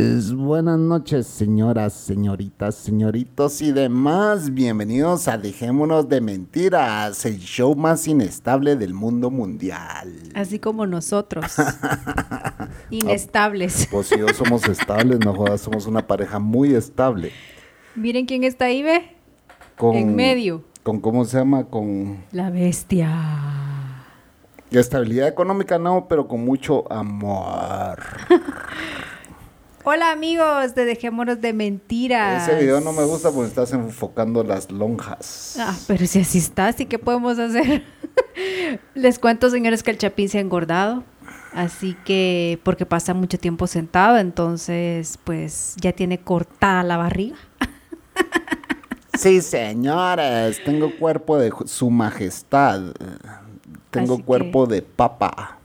Buenas noches, señoras, señoritas, señoritos y demás. Bienvenidos a Dejémonos de Mentiras, el show más inestable del mundo mundial. Así como nosotros. Inestables. Pues si yo somos estables, no jodas, somos una pareja muy estable. Miren quién está ahí, ve. En medio. Con, ¿cómo se llama? Con... La bestia. Estabilidad económica no, pero con mucho amor. Hola amigos de Dejémonos de Mentiras. Ese video no me gusta porque estás enfocando las lonjas. Ah, pero si así está, ¿y qué podemos hacer? Les cuento, señores, que el Chapín se ha engordado. Así que, porque pasa mucho tiempo sentado, entonces, pues ya tiene cortada la barriga. Sí, señores, tengo cuerpo de su majestad. Tengo cuerpo de papa.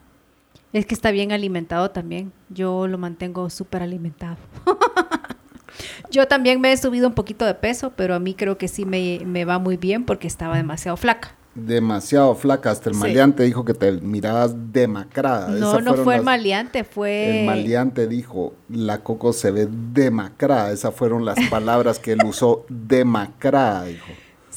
Es que está bien alimentado también. Yo lo mantengo súper alimentado. Yo también me he subido un poquito de peso, pero a mí creo que sí me, me va muy bien porque estaba demasiado flaca demasiado flaca. Hasta el maleante dijo que te mirabas demacrada. No, no fue el maleante, fue... El maleante dijo, la Coco se ve demacrada. Esas fueron las palabras que él usó, demacrada, dijo.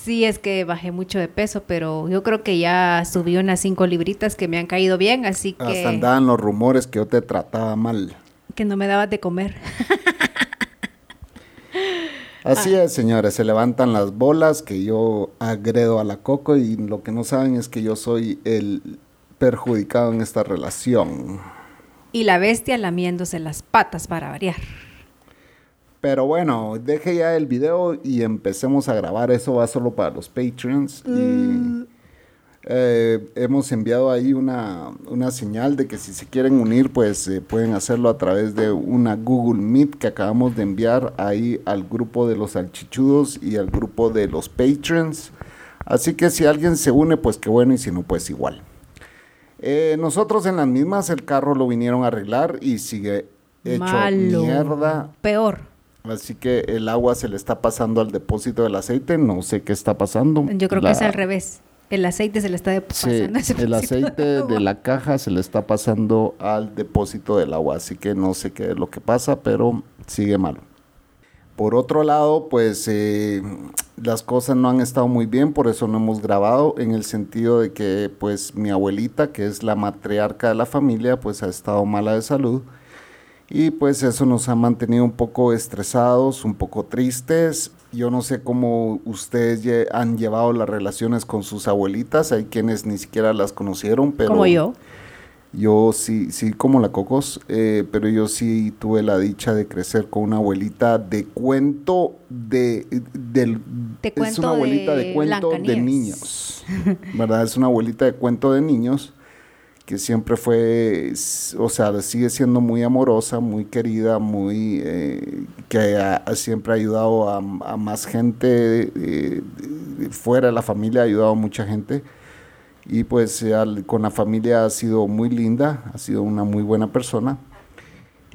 Sí, es que bajé mucho de peso, pero yo creo que ya subí unas cinco libritas que me han caído bien, así que... Hasta andaban los rumores que yo te trataba mal. Que no me dabas de comer. Así es, señores, se levantan las bolas que yo agredo a la Coco y lo que no saben es que yo soy el perjudicado en esta relación. Y la bestia lamiéndose las patas para variar. Pero bueno, deje ya el video y empecemos a grabar. Eso va solo para los Patreons. Y. Eh, hemos enviado ahí una, señal de que si se quieren unir, pues eh, pueden hacerlo a través de una Google Meet que acabamos de enviar ahí al grupo de los salchichudos y al grupo de los patrons. Así que si alguien se une, pues qué bueno, y si no, pues igual. Eh, nosotros en las mismas el carro lo vinieron a arreglar y sigue hecho mierda. Peor. Así que el agua se le está pasando al depósito del aceite, no sé qué está pasando. Yo creo que es al revés. El aceite se le está pasando. Sí, el aceite de, la caja se le está pasando al depósito del agua, así que no sé qué es lo que pasa, pero sigue mal. Por otro lado, pues eh, las cosas no han estado muy bien, por eso no hemos grabado, en el sentido de que pues mi abuelita, que es la matriarca de la familia, pues ha estado mala de salud y pues eso nos ha mantenido un poco estresados, un poco tristes. Yo no sé cómo ustedes han llevado las relaciones con sus abuelitas, hay quienes ni siquiera las conocieron, pero... Como yo. Yo sí, sí, como la Cocos, eh, pero yo sí tuve la dicha de crecer con una abuelita de cuento de... Del, es una abuelita de, de cuento de niños, ¿verdad? Es una abuelita de cuento de niños que siempre fue, o sea, sigue siendo muy amorosa, muy querida, muy eh, que siempre ha ayudado a, más gente eh, fuera de la familia, ha ayudado a mucha gente. Y pues con la familia ha sido muy linda, ha sido una muy buena persona.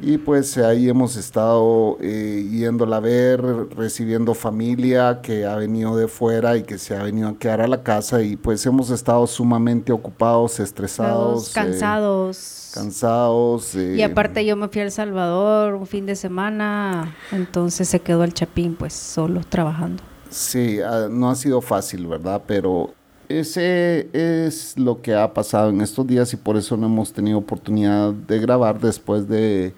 Y pues ahí hemos estado eh, yéndola a ver, recibiendo familia que ha venido de fuera y que se ha venido a quedar a la casa y pues hemos estado sumamente ocupados, estresados. Eh, cansados. cansados. y eh, aparte yo me fui a El Salvador un fin de semana, entonces se quedó el Chapín pues solo trabajando. Sí, ah, no ha sido fácil, ¿verdad? Pero ese es lo que ha pasado en estos días y por eso no hemos tenido oportunidad de grabar después de,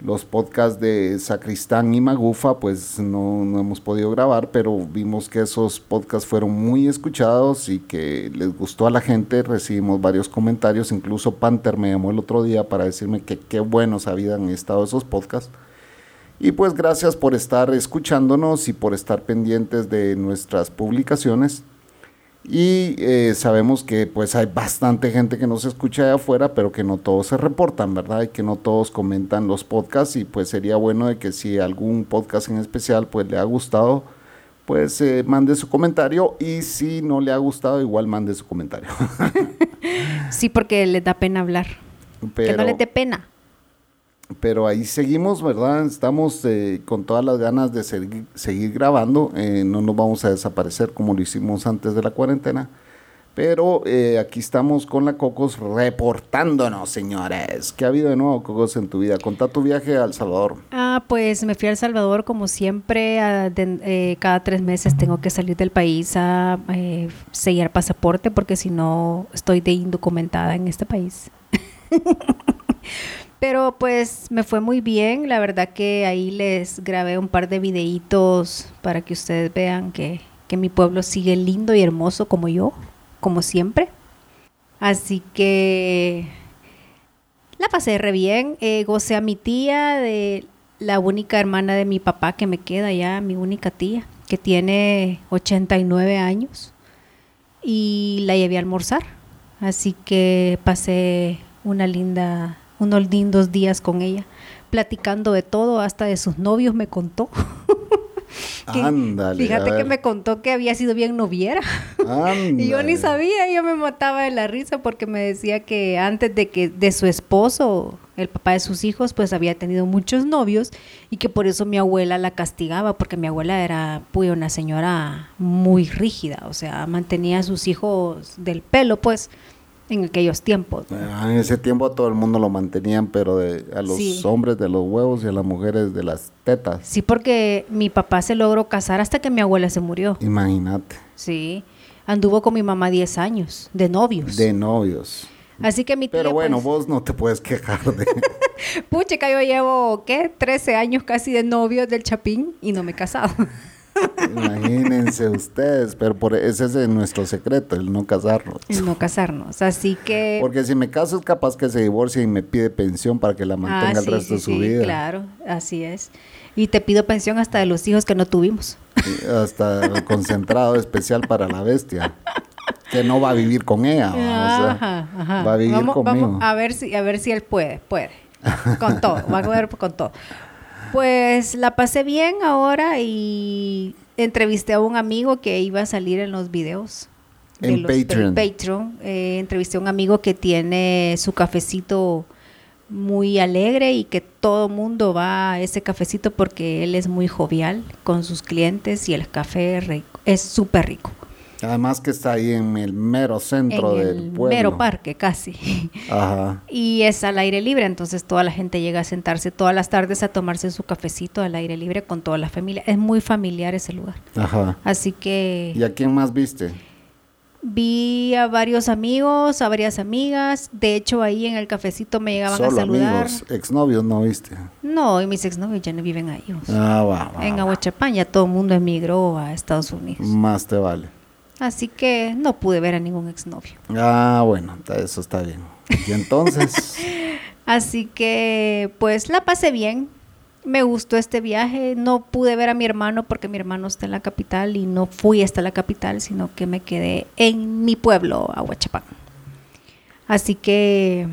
los podcasts de Sacristán y Magufa, pues no, no, hemos podido grabar, pero vimos que esos podcasts fueron muy escuchados y que les gustó a la gente. Recibimos varios comentarios, incluso Panther me llamó el otro día para decirme que qué buenos habían estado esos podcasts. Y pues gracias por estar escuchándonos y por estar pendientes de nuestras publicaciones. Y eh, sabemos que pues hay bastante gente que nos escucha de afuera, pero que no todos se reportan, ¿verdad? Y que no todos comentan los podcasts y pues sería bueno de que si algún podcast en especial pues le ha gustado, pues eh, mande su comentario y si no le ha gustado igual mande su comentario. sí, porque les da pena hablar. que no les dé pena pero ahí seguimos, ¿verdad? Estamos eh, con todas las ganas de seguir, grabando. Eh, no nos vamos a desaparecer como lo hicimos antes de la cuarentena. Pero eh, aquí estamos con la Cocos reportándonos, señores. ¿Qué ha habido de nuevo, Cocos, en tu vida? Contá tu viaje a El Salvador. Ah, pues me fui a El Salvador como siempre. cada tres meses tengo que salir del país a sellar pasaporte porque si no estoy de indocumentada en este país. Pero pues me fue muy bien, la verdad que ahí les grabé un par de videitos para que ustedes vean que, mi pueblo sigue lindo y hermoso como yo, como siempre. Así que la pasé re bien, eh, gocé a mi tía, de la única hermana de mi papá que me queda ya, mi única tía, que tiene 89 años, y la llevé a almorzar. Así que pasé una linda unos lindos días con ella, platicando de todo, hasta de sus novios me contó. Ándale. Fíjate que me contó que había sido bien noviera. y yo ni sabía, yo me mataba de la risa porque me decía que antes de que de su esposo, el papá de sus hijos, pues había tenido muchos novios y que por eso mi abuela la castigaba porque mi abuela era pues, una señora muy rígida, o sea, mantenía a sus hijos del pelo, pues en aquellos tiempos. Ah, en ese tiempo todo el mundo lo mantenían, pero a los hombres de los huevos y a las mujeres de las tetas. Sí, porque mi papá se logró casar hasta que mi abuela se murió. Imagínate. Sí, anduvo con mi mamá 10 años, de novios. De novios. Así que mi tía, Pero bueno, pues vos no te puedes quejar de... Pucha, yo llevo, ¿qué? 13 años casi de novios del Chapín y no me he casado. Imagínense ustedes, pero por ese es nuestro secreto, el no casarnos. El no casarnos, así que... Porque si me caso es capaz que se divorcie y me pide pensión para que la mantenga ah, el resto de su sí, vida. Claro, así es. Y te pido pensión hasta de los hijos que no tuvimos. hasta el concentrado especial para la bestia. Que no va a vivir con ella. Ajá, ajá. Va a vivir conmigo. Vamos a ver si, a ver si él puede, puede. Con todo, va a ver con todo. Pues la pasé bien ahora y entrevisté a un amigo que iba a salir en los videos. En Patreon. Patreon. Eh, entrevisté a un amigo que tiene su cafecito muy alegre y que todo mundo va a ese cafecito porque él es muy jovial con sus clientes y el café es súper rico. Además que está ahí en el mero centro en del el pueblo. Mero parque, casi. Ajá. Y es al aire libre, entonces toda la gente llega a sentarse todas las tardes a tomarse su cafecito al aire libre con toda la familia. Es muy familiar ese lugar. Ajá. Así que... ¿Y a quién más viste? Vi a varios amigos, a varias amigas. De hecho, ahí en el cafecito me llegaban a saludar. amigos, exnovios no viste. No, y mis exnovios ya no viven ahí. ah, va, En Aguachapán ya todo el mundo emigró a Estados Unidos. Más te vale. Así que no pude ver a ningún exnovio. Ah, bueno, eso está bien. Y entonces. Así que, pues la pasé bien. Me gustó este viaje. No pude ver a mi hermano porque mi hermano está en la capital y no fui hasta la capital, sino que me quedé en mi pueblo, Aguachapán. Así que,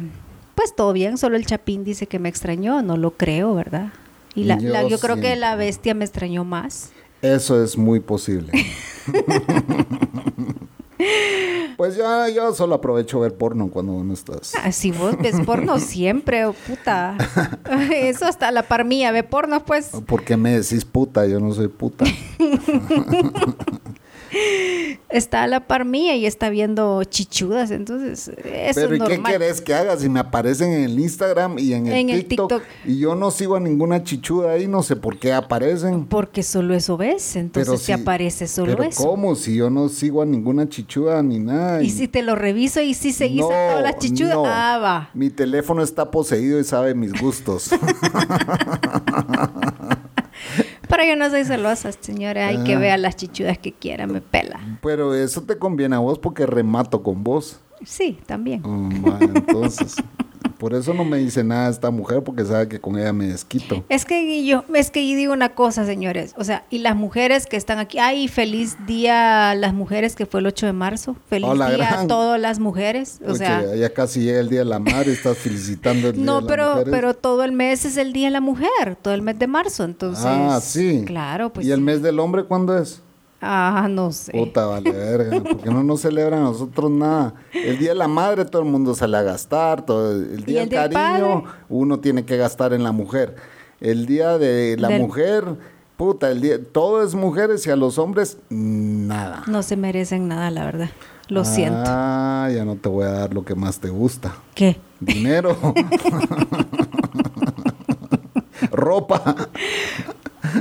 pues todo bien. Solo el Chapín dice que me extrañó. No lo creo, ¿verdad? Y la, yo, yo creo que la bestia me extrañó más. Eso es muy posible. Pues ya, yo solo aprovecho ver porno cuando no estás. Ah, si vos ves porno siempre, oh, puta. Eso hasta la par mía, ve porno, pues. ¿Por qué me decís puta? Yo no soy puta. está a la par mía y está viendo chichudas, entonces eso Pero ¿y qué querés que haga si me aparecen en el Instagram y en el, TikTok, y yo no sigo a ninguna chichuda ahí, no sé por qué aparecen? Porque solo eso ves, entonces te aparece solo pero eso. ¿Cómo? Si yo no sigo a ninguna chichuda ni nada. Y, si te lo reviso y si seguís a todas las chichudas, ah, va. Mi teléfono está poseído y sabe mis gustos. Pero yo no soy celosa, señora. Hay que ah. ver las chichudas que quiera, me pela. Pero eso te conviene a vos porque remato con vos. Sí, también. Oh, entonces. Por eso no me dice nada esta mujer, porque sabe que con ella me desquito. Es que yo, es que yo digo una cosa, señores. O sea, y las mujeres que están aquí, ay, feliz día a las mujeres que fue el 8 de marzo. Feliz día a todas las mujeres. O sea, ya casi llega el día de la madre, estás felicitando el no, día pero, de la pero todo el mes es el día de la mujer, todo el mes de marzo, entonces. Ah, sí. Claro, pues. ¿Y el mes del hombre cuándo es? Ah, no sé. Puta, vale, verga. Porque no nos celebran nosotros nada. El día de la madre todo el mundo sale a gastar. Todo, el día del cariño uno tiene que gastar en la mujer. El día de la mujer, puta, el día, todo es mujeres y a los hombres, nada. No se merecen nada, la verdad. Lo siento. Ah, ya no te voy a dar lo que más te gusta. ¿Qué? Dinero. Ropa.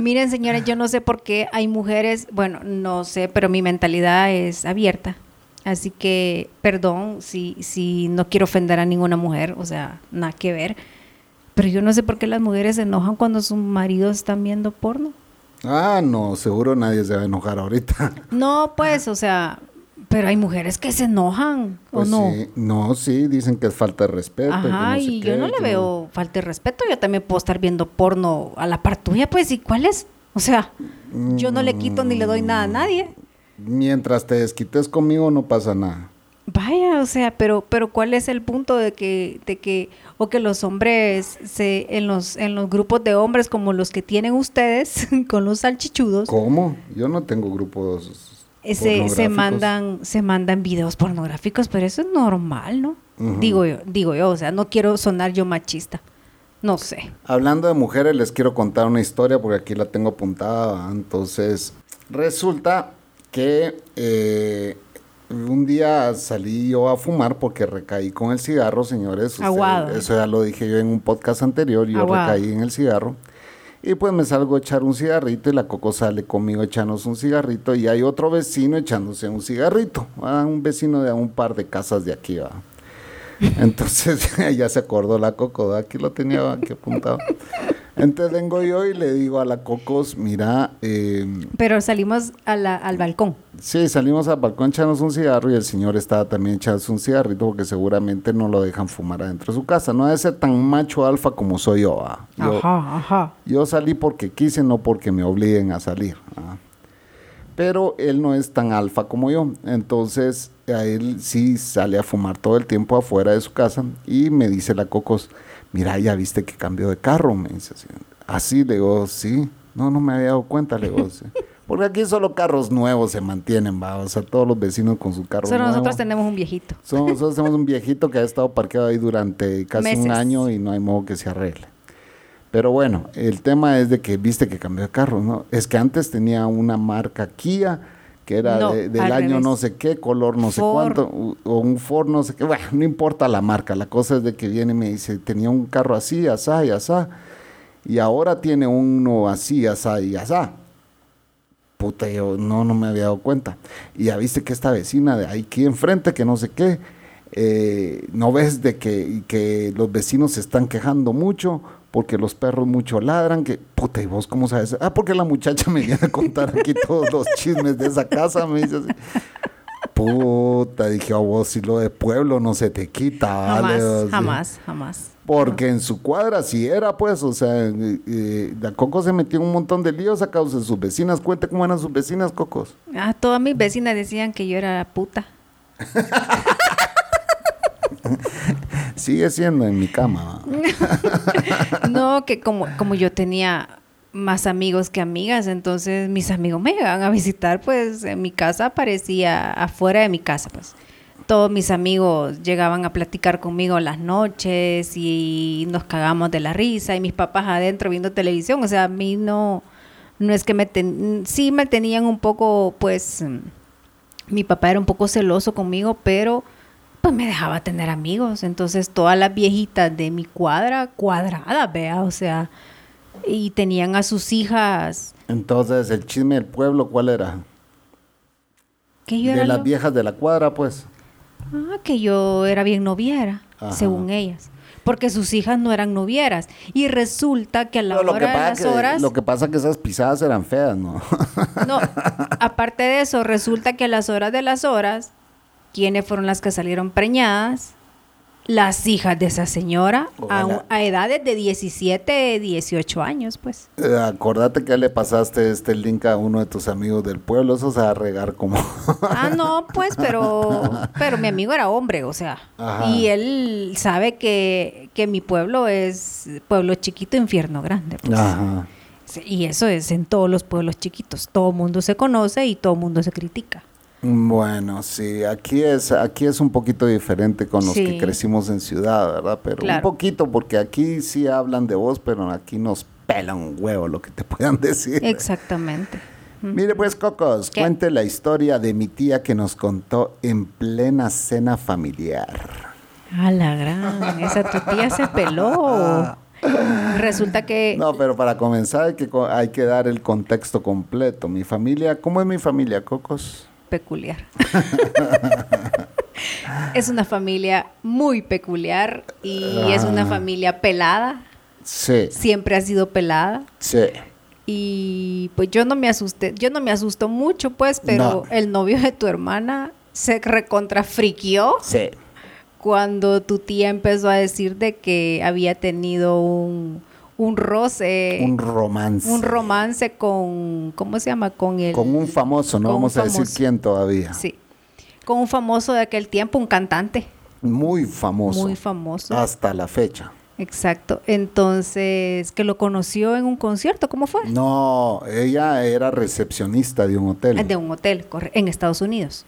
Miren, señores, yo no sé por qué hay mujeres, bueno, no sé, pero mi mentalidad es abierta. Así que, perdón si, si no quiero ofender a ninguna mujer, o sea, nada que ver. Pero yo no sé por qué las mujeres se enojan cuando sus maridos están viendo porno. Ah, no, seguro nadie se va a enojar ahorita. No, pues, o sea, pero hay mujeres que se enojan, ¿o pues no? Sí. No, sí, dicen que es falta de respeto. Ajá, y, yo no le veo falta de respeto. Yo también puedo estar viendo porno a la par tuya, pues, ¿y cuál es? O sea, yo no le quito ni le doy nada a nadie. Mientras te desquites conmigo no pasa nada. Vaya, o sea, pero pero ¿cuál es el punto de que de que o que los hombres se en los en los grupos de hombres como los que tienen ustedes con los salchichudos? ¿Cómo? Yo no tengo grupos se, se, mandan se mandan videos pornográficos, pero eso es normal, ¿no? Digo yo, digo yo, o sea, no quiero sonar yo machista. No sé. Hablando de mujeres, les quiero contar una historia porque aquí la tengo apuntada. Entonces, resulta que eh, un día salí yo a fumar porque recaí con el cigarro, señores. eso ya lo dije yo en un podcast anterior, yo recaí en el cigarro. Y pues me salgo a echar un cigarrito y la Coco sale conmigo echándose un cigarrito y hay otro vecino echándose un cigarrito. un vecino de un par de casas de aquí, va. Entonces ya se acordó la Coco, aquí lo tenía aquí apuntado. Entonces vengo yo y le digo a la Cocos, mira... Em, Pero salimos al balcón. Sí, salimos al balcón echarnos un cigarro y el señor estaba también echándose un cigarrito porque seguramente no lo dejan fumar adentro de su casa. No debe ser tan macho alfa como soy yo. yo ajá, ajá. Yo salí porque quise, no porque me obliguen a salir. Pero él no es tan alfa como yo. Entonces, a él sí sale a fumar todo el tiempo afuera de su casa y me dice la Cocos mira, ya viste que cambió de carro, me dice así. Así, le digo, sí. No, no me había dado cuenta, le digo, sí. Porque aquí solo carros nuevos se mantienen, va. O sea, todos los vecinos con su carro Solo nosotros tenemos un viejito. nosotros tenemos un viejito que ha estado parqueado ahí durante casi un año y no hay modo que se arregle. Pero bueno, el tema es de que viste que cambió de carro, ¿no? Es que antes tenía una marca Kia que era del año no sé qué, color no sé cuánto, o un Ford no sé qué, bueno, no importa la marca, la cosa es de que viene y me dice, tenía un carro así, asá y asá, y ahora tiene uno así, asá y asá. Puta, yo no, no me había dado cuenta. Y ya viste que esta vecina de aquí enfrente, que no sé qué, eh, no ves de que, que los vecinos se están quejando mucho porque los perros mucho ladran, que puta, ¿y vos cómo sabes? Ah, porque la muchacha me viene a contar aquí todos los chismes de esa casa, me dice así. Puta, dije, a vos si lo de pueblo no se te quita, jamás, Jamás, jamás. Porque en su cuadra sí era, pues, o sea, eh, la Coco se metió en un montón de líos a causa de sus vecinas. Cuente cómo eran sus vecinas, Cocos. Ah, todas mis vecinas decían que yo era puta. Sigue siendo en mi cama. no, que como, como yo tenía más amigos que amigas, entonces mis amigos me iban a visitar, pues en mi casa parecía afuera de mi casa, pues. Todos mis amigos llegaban a platicar conmigo las noches y nos cagamos de la risa y mis papás adentro viendo televisión, o sea, a mí no, no es que me, ten, sí me tenían un poco, pues, mi papá era un poco celoso conmigo, pero pues me dejaba tener amigos. Entonces todas las viejitas de mi cuadra, cuadradas, vea, o sea, y tenían a sus hijas. Entonces, el chisme del pueblo, ¿cuál era? Que yo de las viejas de la cuadra, pues. Ah, que yo era bien noviera, según ellas. Porque sus hijas no eran novieras. Y resulta que a la hora de las horas. Lo que pasa es que esas pisadas eran feas, ¿no? no, aparte de eso, resulta que a las horas de las horas, ¿quiénes fueron las que salieron preñadas? las hijas de esa señora a, edades de 17, 18 años, pues. Eh, acordate que le pasaste este link a uno de tus amigos del pueblo, eso se va a regar como... ah, no, pues, pero, pero mi amigo era hombre, o sea, y él sabe que, que mi pueblo es pueblo chiquito, infierno grande. Pues. Ajá. Y eso es en todos los pueblos chiquitos, todo mundo se conoce y todo mundo se critica. Bueno, sí, aquí es, aquí es un poquito diferente con los que crecimos en ciudad, ¿verdad? Pero un poquito, porque aquí sí hablan de vos, pero aquí nos pelan un huevo lo que te puedan decir. Exactamente. Mire pues, Cocos, cuente la historia de mi tía que nos contó en plena cena familiar. A la gran, esa tu tía se peló. Resulta que... No, pero para comenzar hay que, hay que dar el contexto completo. Mi familia, ¿cómo es mi familia, Cocos? Peculiar. es una familia muy peculiar y es una ah. familia pelada. Sí. Siempre ha sido pelada. Sí. Y pues yo no me asusté, yo no me asusto mucho, pues, pero el novio de tu hermana se recontrafriquió. Sí. Cuando tu tía empezó a decir de que había tenido un un roce. Un romance. Un romance con, ¿cómo se llama? Con el... Con un famoso, no vamos a decir quién todavía. Sí. Con un famoso de aquel tiempo, un cantante. Muy famoso. Muy famoso. Hasta la fecha. Exacto. Entonces, que lo conoció en un concierto, ¿cómo fue? No, ella era recepcionista de un hotel. De un hotel, en Estados Unidos.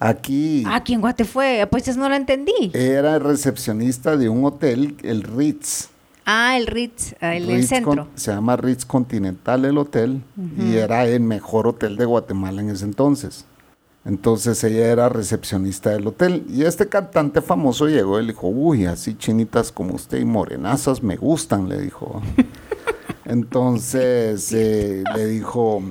Aquí. Aquí en Guate fue, pues no lo entendí. Era recepcionista de un hotel, el Ritz. Ah, el Ritz, ah, el, centro. se llama Ritz Continental el hotel y era el mejor hotel de Guatemala en ese entonces. Entonces ella era recepcionista del hotel y este cantante famoso llegó y le dijo, uy, así chinitas como usted y morenazas me gustan, le dijo. Entonces eh, le dijo,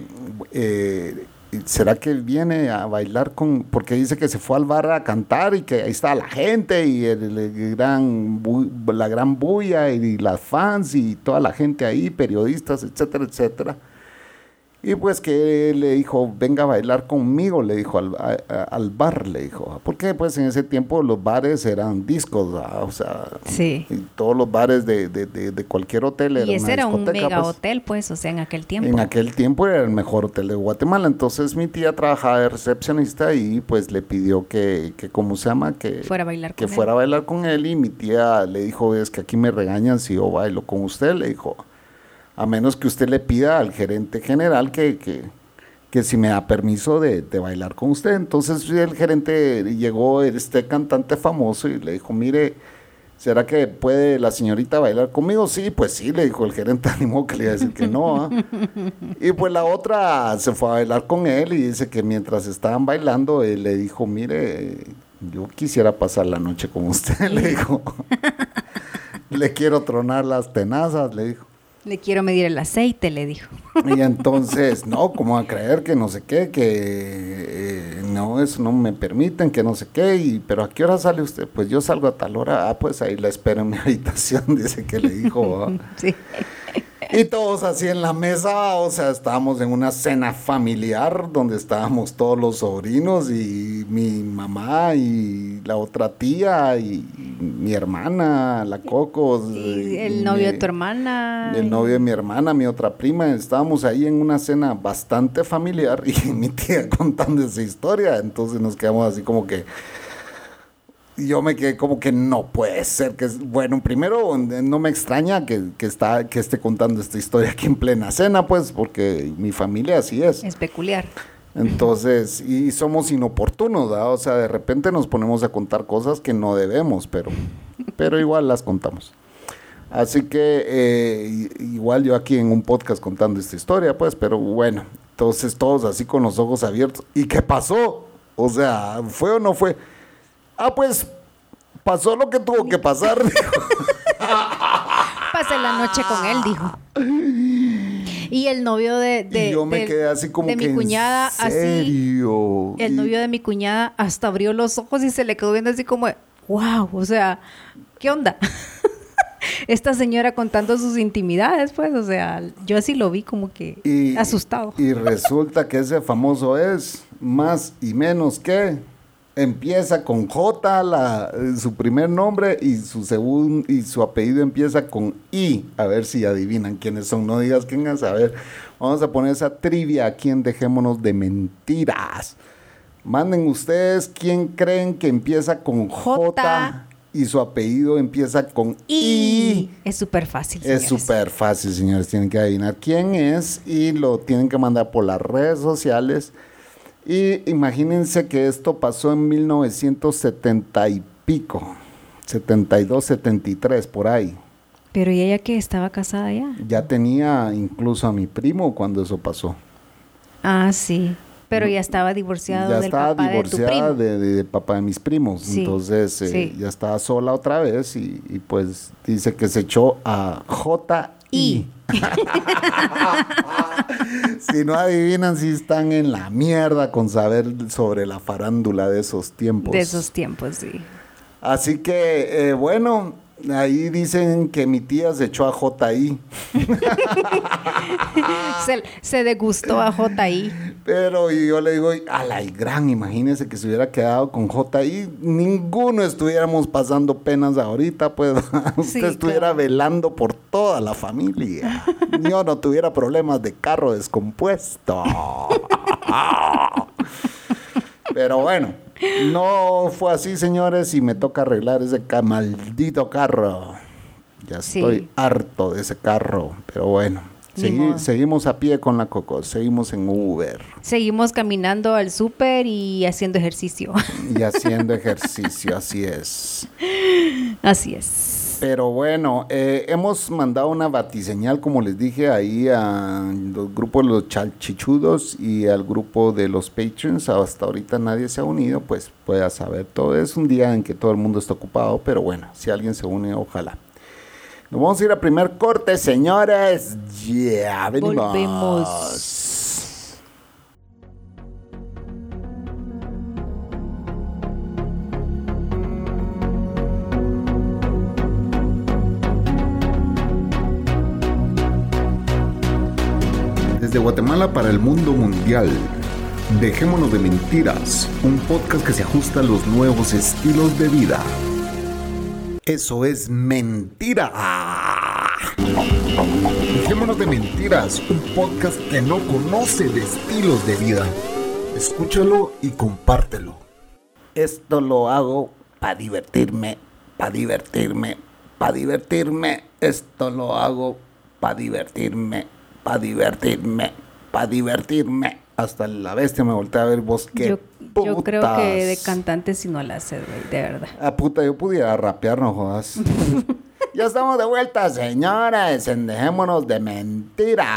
eh, ¿será que viene a bailar con.? Porque dice que se fue al bar a cantar y que ahí está la gente y el, gran, la gran bulla y las fans y toda la gente ahí, periodistas, etcétera, etcétera. Y pues que le dijo, venga a bailar conmigo, le dijo al, bar, le dijo. Porque pues en ese tiempo los bares eran discos, o sea, sí. todos los bares de, de, cualquier hotel eran Y ese era un mega pues. hotel, pues, o sea, en aquel tiempo. En aquel tiempo era el mejor hotel de Guatemala. Entonces mi tía trabajaba de recepcionista y pues le pidió que, que ¿cómo se llama? Que fuera a bailar que fuera a bailar con él. Y mi tía le dijo, es que aquí me regañan si yo bailo con usted, le dijo a menos que usted le pida al gerente general que, que, si me da permiso de, bailar con usted. Entonces el gerente llegó, este cantante famoso, y le dijo, mire, ¿será que puede la señorita bailar conmigo? Sí, pues sí, le dijo el gerente, animó que le iba a decir que no. ¿ah? y pues la otra se fue a bailar con él y dice que mientras estaban bailando, él le dijo, mire, yo quisiera pasar la noche con usted, le dijo. le quiero tronar las tenazas, le dijo. Le quiero medir el aceite, le dijo. Y entonces, no, ¿cómo a creer que no sé qué, que eh, no, eso no me permiten, que no sé qué, y, pero ¿a qué hora sale usted? Pues yo salgo a tal hora, ah, pues ahí la espero en mi habitación, dice que le dijo. sí. Y todos así en la mesa, o sea, estábamos en una cena familiar donde estábamos todos los sobrinos y mi mamá y la otra tía y mi hermana, la Coco. Y el novio de tu hermana. El novio de mi hermana, mi otra prima. Estábamos ahí en una cena bastante familiar y mi tía contando esa historia. Entonces nos quedamos así como que yo me quedé como que no puede ser que bueno primero no me extraña que, está que esté contando esta historia aquí en plena cena pues porque mi familia así es. Es peculiar. Entonces y somos inoportunos o sea de repente nos ponemos a contar cosas que no debemos pero pero igual las contamos. Así que eh, igual yo aquí en un podcast contando esta historia pues pero bueno entonces todos así con los ojos abiertos. Y qué pasó O sea, ¿fue o no fue? Ah, pues pasó lo que tuvo que pasar. Pasé la noche con él, dijo. Y el novio de, de, yo me quedé así como mi cuñada, ¿en serio? así. El novio de mi cuñada hasta abrió los ojos y se le quedó viendo así como, wow, o sea, ¿qué onda? Esta señora contando sus intimidades, pues, o sea, yo así lo vi como que asustado. Y resulta que ese famoso es más y menos que empieza con J, la, su primer nombre, y su segundo y su apellido empieza con I. A ver si adivinan quiénes son. No digas quién es. A ver, vamos a poner esa trivia aquí en Dejémonos de Mentiras. Manden ustedes quién creen que empieza con J, y su apellido empieza con I. Es súper fácil. Es súper fácil, señores. Tienen que adivinar quién es y lo tienen que mandar por las redes sociales y imagínense que esto pasó en 1970 y pico, 72, 73, por ahí. Pero ¿y ella que estaba casada ya? Ya tenía incluso a mi primo cuando eso pasó. Ah, sí. Pero ya estaba divorciado ya estaba divorciada de, de, papá de mis primos. Entonces eh, ya estaba sola otra vez y, y, pues dice que se echó a J. I. si no adivinan, si están en la mierda con saber sobre la farándula de esos tiempos. De esos tiempos, sí. Así que, eh, bueno, Ahí dicen que mi tía se echó a JI. se, se, degustó a JI. Pero yo le digo, a la gran, imagínese que se hubiera quedado con JI, ninguno estuviéramos pasando penas ahorita, pues usted estuviera velando por toda la familia. yo no tuviera problemas de carro descompuesto. Pero bueno. No fue así, señores, y me toca arreglar ese maldito carro. Ya estoy harto de ese carro, pero bueno. seguimos a pie con la Coco, seguimos en Uber. Seguimos caminando al súper y haciendo ejercicio. Y haciendo ejercicio, así es. Así es. Pero bueno, eh, hemos mandado una batiseñal, como les dije, ahí al grupo de los chalchichudos y al grupo de los patrons. Hasta ahorita nadie se ha unido, pues pueda saber todo. Es un día en que todo el mundo está ocupado, pero bueno, si alguien se une, ojalá. Nos vamos a ir a primer corte, señores. Ya, venimos. Volvemos. Guatemala para el mundo mundial. Dejémonos de mentiras, un podcast que se ajusta a los nuevos estilos de vida. Eso es mentira. Dejémonos de mentiras, un podcast que no conoce de estilos de vida. Escúchalo y compártelo. Esto lo hago para divertirme, para divertirme, para divertirme. Esto lo hago para divertirme para divertirme, para divertirme. Hasta la bestia me volteé a ver vos yo, yo, creo que de cantante si no la haces, güey, de verdad. Ah, puta, yo pudiera rapear, no jodas. ya estamos de vuelta, señores. Dejémonos de mentiras.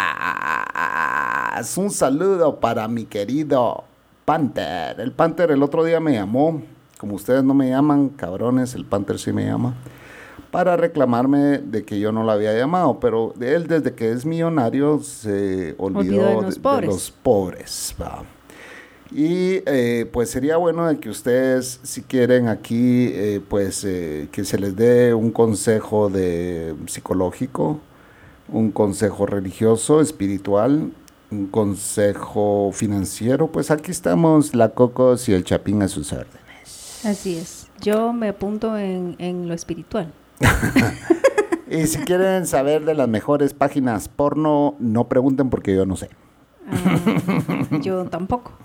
Un saludo para mi querido Panther. El Panther el otro día me llamó. Como ustedes no me llaman, cabrones, el Panther sí me llama para reclamarme de que yo no lo había llamado, pero él desde que es millonario se olvidó, de, los pobres. Y eh, pues sería bueno de que ustedes, si quieren aquí, eh, pues eh, que se les dé un consejo de psicológico, un consejo religioso, espiritual, un consejo financiero, pues aquí estamos, la Cocos y el Chapín a sus órdenes. Así es. Yo me apunto en, en lo espiritual. y si quieren saber de las mejores páginas porno, no pregunten porque yo no sé. Ah, yo tampoco.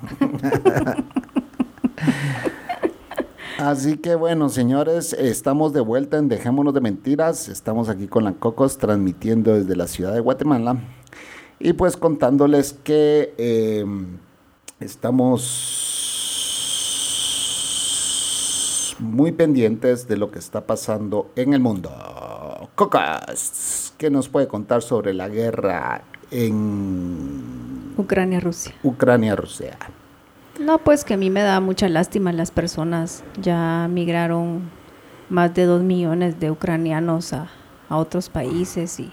Así que bueno, señores, estamos de vuelta en Dejémonos de Mentiras. Estamos aquí con la Cocos transmitiendo desde la ciudad de Guatemala. Y pues contándoles que eh, estamos muy pendientes de lo que está pasando en el mundo. Cocas, ¿qué nos puede contar sobre la guerra en Ucrania-Rusia? Ucrania-Rusia. No, pues que a mí me da mucha lástima las personas. Ya migraron más de dos millones de ucranianos a, a otros países y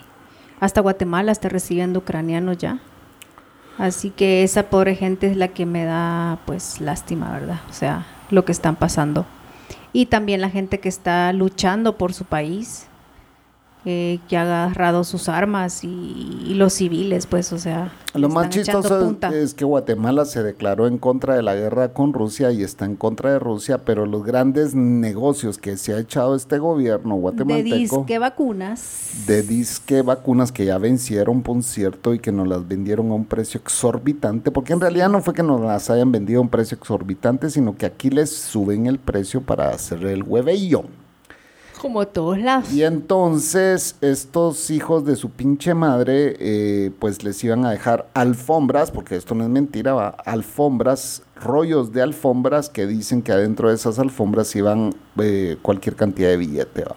hasta Guatemala está recibiendo ucranianos ya. Así que esa pobre gente es la que me da pues lástima, ¿verdad? O sea, lo que están pasando. Y también la gente que está luchando por su país, eh, que ha agarrado sus armas y, los civiles, pues, o sea. Lo más chistoso es, que Guatemala se declaró en contra de la guerra con Rusia y está en contra de Rusia, pero los grandes negocios que se ha echado este gobierno guatemalteco. De disque vacunas. De disque vacunas que ya vencieron, por cierto, y que nos las vendieron a un precio exorbitante, porque en realidad no fue que nos las hayan vendido a un precio exorbitante, sino que aquí les suben el precio para hacer el huevello. Como todos lados. Y entonces estos hijos de su pinche madre, eh, pues les iban a dejar alfombras, porque esto no es mentira, va, alfombras, rollos de alfombras que dicen que adentro de esas alfombras iban eh, cualquier cantidad de billete, va.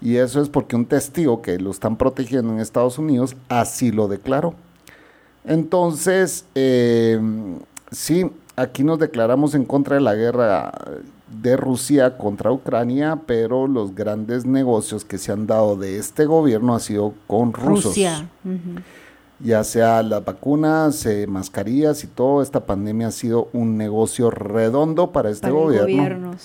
Y eso es porque un testigo que lo están protegiendo en Estados Unidos así lo declaró. Entonces, eh, sí, aquí nos declaramos en contra de la guerra de Rusia contra Ucrania, pero los grandes negocios que se han dado de este gobierno ha sido con rusos. Rusia. Ya sea las vacunas, eh, mascarillas y todo, esta pandemia ha sido un negocio redondo para este gobierno.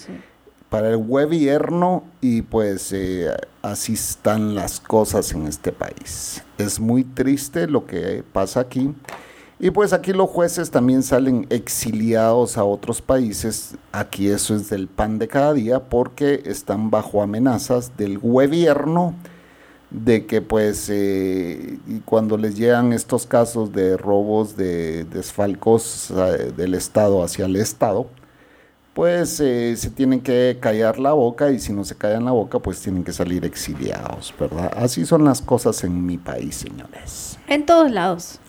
Para el gobierno y pues eh, así están las cosas en este país. Es muy triste lo que pasa aquí. Y pues aquí los jueces también salen exiliados a otros países. Aquí eso es del pan de cada día porque están bajo amenazas del gobierno de que pues eh, cuando les llegan estos casos de robos de desfalcos del Estado hacia el Estado, pues eh, se tienen que callar la boca y si no se callan la boca pues tienen que salir exiliados, ¿verdad? Así son las cosas en mi país, señores. En todos lados.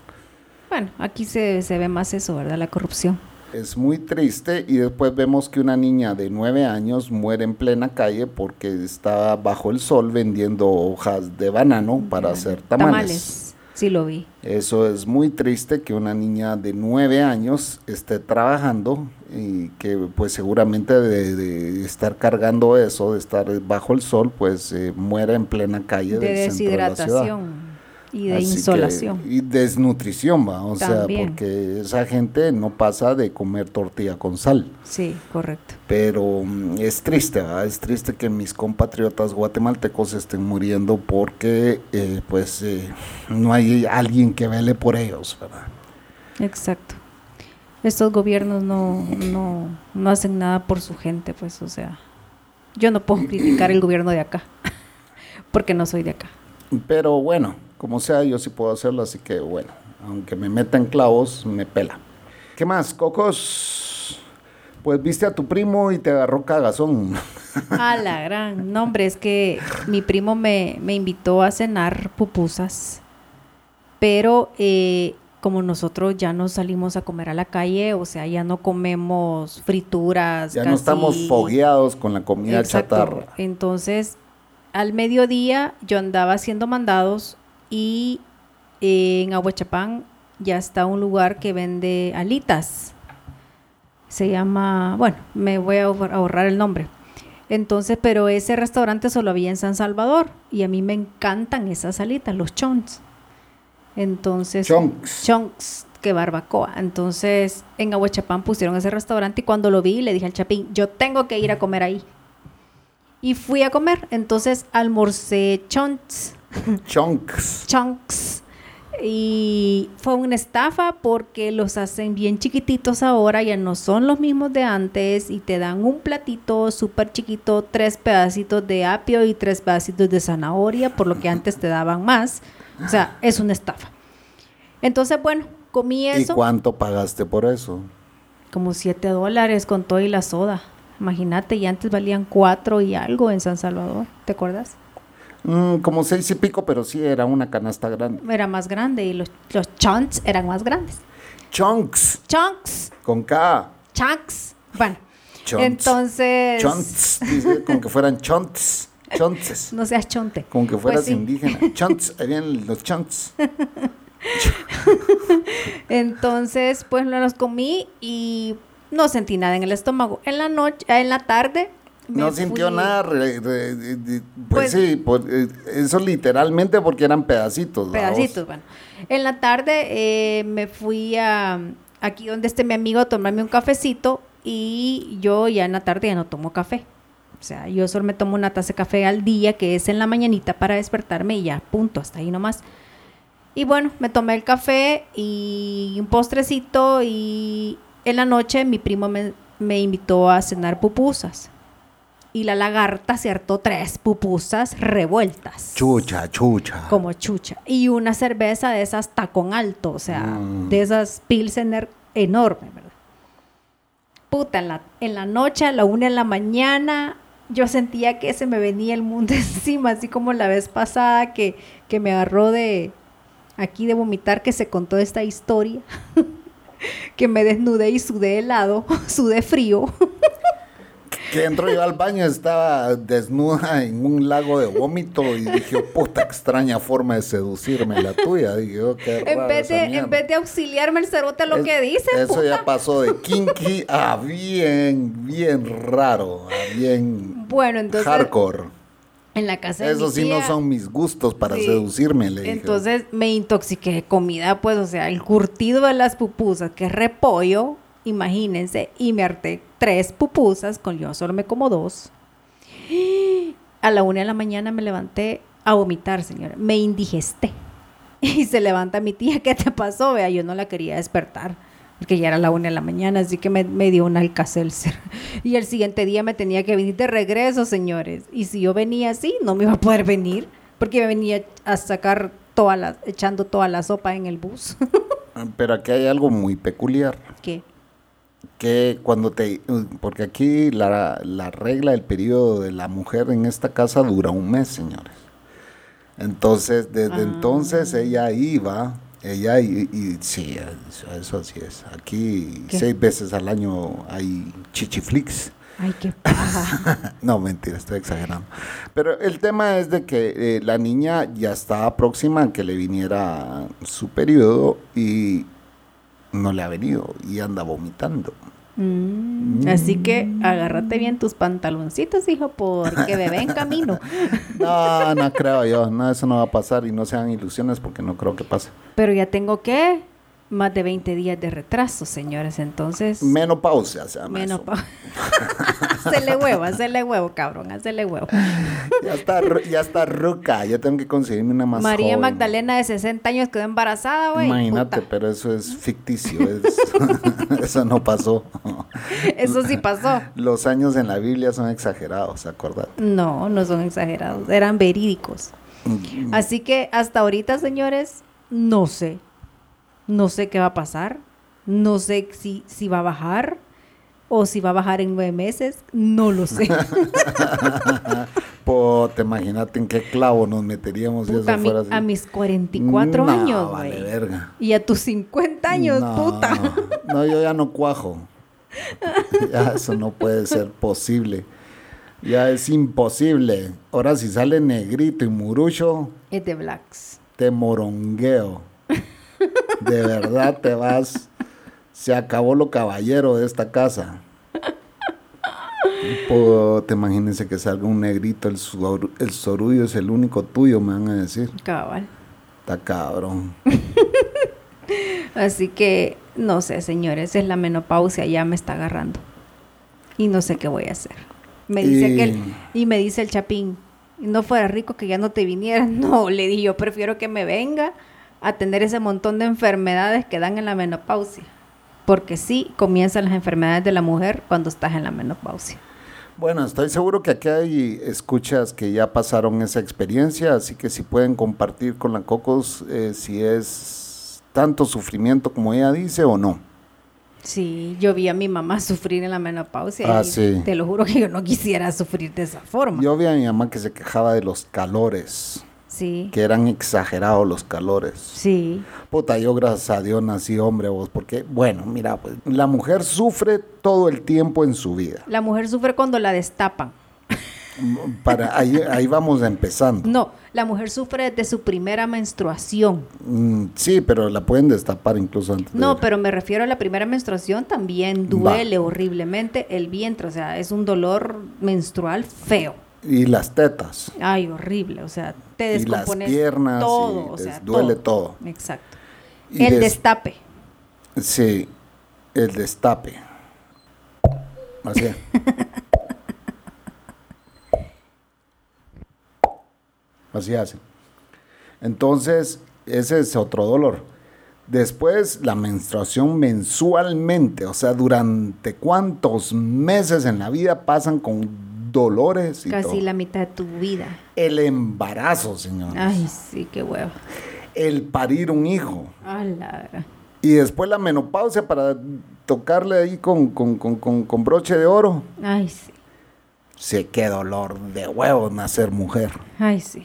Bueno, aquí se, ve más eso, ¿verdad? La corrupción. Es muy triste y después vemos que una niña de nueve años muere en plena calle porque estaba bajo el sol vendiendo hojas de banano para hacer tamales. Tamales, sí lo vi. Eso es muy triste que una niña de nueve años esté trabajando y que pues seguramente de, estar cargando eso, de estar bajo el sol, pues eh, muera en plena calle de del centro de la ciudad. Y de insolación. y desnutrición, va. O sea, porque esa gente no pasa de comer tortilla con sal. Sí, correcto. Pero mm, es triste, ¿va? Es triste que mis compatriotas guatemaltecos estén muriendo porque, eh, pues, eh, no hay alguien que vele por ellos, ¿verdad? Exacto. Estos gobiernos no, no, no hacen nada por su gente, pues, o sea. Yo no puedo criticar el gobierno de acá, porque no soy de acá. Pero bueno, como sea, yo sí puedo hacerlo, así que bueno, aunque me metan clavos, me pela. ¿Qué más, Cocos? Pues viste a tu primo y te agarró cagazón. A la gran. No, hombre, es que mi primo me, invitó a cenar pupusas, pero eh, como nosotros ya no salimos a comer a la calle, o sea, ya no comemos frituras. Ya no estamos fogueados con la comida chatarra. Entonces, al mediodía yo andaba haciendo mandados y en Aguachapán ya está un lugar que vende alitas. Se llama, bueno, me voy a ahorrar el nombre. Entonces, pero ese restaurante solo había en San Salvador y a mí me encantan esas alitas, los chonks. Entonces, chonks. Chonks, que barbacoa. Entonces, en Aguachapán pusieron ese restaurante y cuando lo vi le dije al Chapín, yo tengo que ir a comer ahí. Y fui a comer. Entonces, almorcé chonks Chunks. Chunks. Y fue una estafa porque los hacen bien chiquititos ahora, ya no son los mismos de antes y te dan un platito súper chiquito, tres pedacitos de apio y tres pedacitos de zanahoria, por lo que antes te daban más. O sea, es una estafa. Entonces, bueno, comí eso. ¿Y cuánto pagaste por eso? Como siete dólares con todo y la soda. Imagínate, y antes valían cuatro y algo en San Salvador, ¿te acuerdas? Mm, como seis y pico, pero sí era una canasta grande. Era más grande y los, los chunks eran más grandes. Chunks. Chunks. Con K. Chunks. Bueno. Entonces. Chunks. como que fueran chunks. Chunks. No seas chonte. Como que fueras pues indígena. Chunks. Ahí vienen los chunks. Entonces, pues no los comí y no sentí nada en el estómago. En la noche, en la tarde no sintió nada, pues, pues, sí, eh, eso literalmente porque eran pedacitos. Pedacitos, bueno. En la tarde eh, me fui a aquí donde esté mi amigo a tomarme un cafecito y yo ya en la tarde ya no tomo café. O sea, yo solo me tomo una taza de café al día, que es en la mañanita para despertarme y ya, punto, hasta ahí nomás. Y bueno, me tomé el café y un postrecito y en la noche mi primo me, me invitó a cenar pupusas y la lagarta se hartó tres pupusas revueltas. Chucha, chucha. Como chucha. Y una cerveza de esas tacón alto, o sea, mm. de esas pilsener enormes, ¿verdad? Puta, en la, en la noche, a la una de la mañana, yo sentía que se me venía el mundo encima, así como la vez pasada que, que me agarró de aquí de vomitar que se contó esta historia. que me desnudé y sudé helado, sudé frío que entró yo al baño, estaba desnuda en un lago de vómito y dije, puta extraña forma de seducirme la tuya. Dije, oh, qué en, vez de, en vez de auxiliarme el cerote lo que dice. Eso ya pasó de kinky a bien, bien raro, a bien bueno, entonces, hardcore. En la casa de Eso sí no son mis gustos para seducirme, le dije. Entonces me intoxiqué de comida, pues, o sea, el curtido de las pupusas, que es repollo, imagínense, y me harté tres pupusas, con yo solo me como dos. A la una de la mañana me levanté a vomitar, señora. Me indigesté. Y se levanta mi tía, ¿qué te pasó? Vea, yo no la quería despertar, porque ya era la una de la mañana, así que me, dio un alcacelser. Y el siguiente día me tenía que venir de regreso, señores. Y si yo venía así, no me iba a poder venir, porque me venía a sacar toda la, echando toda la sopa en el bus. Pero aquí hay algo muy peculiar. ¿Qué? Que cuando te, porque aquí la, regla del periodo de la mujer en esta casa dura un mes, señores. Entonces, desde ah. entonces ella iba, ella y, y sí, eso, así es. Aquí seis veces al año hay chichiflix. Ay, qué paja. no, mentira, estoy exagerando. Pero el tema es de que eh, la niña ya estaba próxima a que le viniera su periodo y no le ha venido y anda vomitando. Mm, así que agárrate bien tus pantaloncitos, hijo, porque bebé en camino. no, no creo yo, no, eso no va a pasar y no sean ilusiones porque no creo que pase. Pero ya tengo que más de 20 días de retraso, señores, entonces... Menopausia se llama Menopausia. hacele huevo, hacele huevo, cabrón, hacele huevo. ya está, ya está ruca, ya tengo que conseguirme una más María Magdalena de 60 años quedó embarazada, güey. Imagínate, pero eso es ficticio, eso no pasó. eso sí pasó. Los años en la Biblia son exagerados, ¿acordate? No, no son exagerados, eran verídicos. Mm. Así que hasta ahorita, señores, no sé no sé qué va a pasar, no sé si, si va a bajar o si va a bajar en nueve meses, no lo sé. te imagínate en qué clavo nos meteríamos si eso fuera así. A mis 44 años, vale, verga. Y a tus 50 años, puta. No, yo ya no cuajo. ya eso no puede ser posible. Ya es imposible. Ahora si sale negrito y murucho. Es de blacks. Te morongueo de verdad te vas. Se acabó lo caballero de esta casa. te imagínense que salga un negrito, el, el sorullo es el único tuyo, me van a decir. Cabal. Está cabrón. Así que, no sé, señores, es la menopausia, ya me está agarrando. Y no sé qué voy a hacer. Me dice y... que y me dice el chapín, no fuera rico que ya no te viniera. No, le dije, yo prefiero que me venga a tener ese montón de enfermedades que dan en la menopausia. Porque sí comienzan las enfermedades de la mujer cuando estás en la menopausia. Bueno, estoy seguro que aquí hay escuchas que ya pasaron esa experiencia, así que si pueden compartir con la Cocos eh, si es tanto sufrimiento como ella dice o no. Sí, yo vi a mi mamá sufrir en la menopausia. Ah, y Te lo juro que yo no quisiera sufrir de esa forma. Yo vi a mi mamá que se quejaba de los calores. Que eran exagerados los calores. Sí. Puta, yo gracias a Dios nací hombre vos, porque, bueno, mira, pues la mujer sufre todo el tiempo en su vida. La mujer sufre cuando la destapan. Para, ahí, ahí vamos empezando. No, la mujer sufre de su primera menstruación. Mm, sí, pero la pueden destapar incluso antes. No, pero me refiero a la primera menstruación, también duele horriblemente el vientre, o sea, es un dolor menstrual feo. Y las tetas. Ay, horrible, o sea, te descompones y las piernas, todo, o sea, duele todo. Exacto. el destape. Sí, el destape. Así. Así hace. Entonces, ese es otro dolor. Después, la menstruación mensualmente, o sea, durante cuántos meses en la vida pasan con dolores. Y Casi la mitad de tu vida. El embarazo, señores. Ay, sí, qué huevo. El parir un hijo. Y después la menopausia para tocarle ahí con, con broche de oro. Ay, sí. Sí, qué dolor de huevo nacer mujer. Ay, sí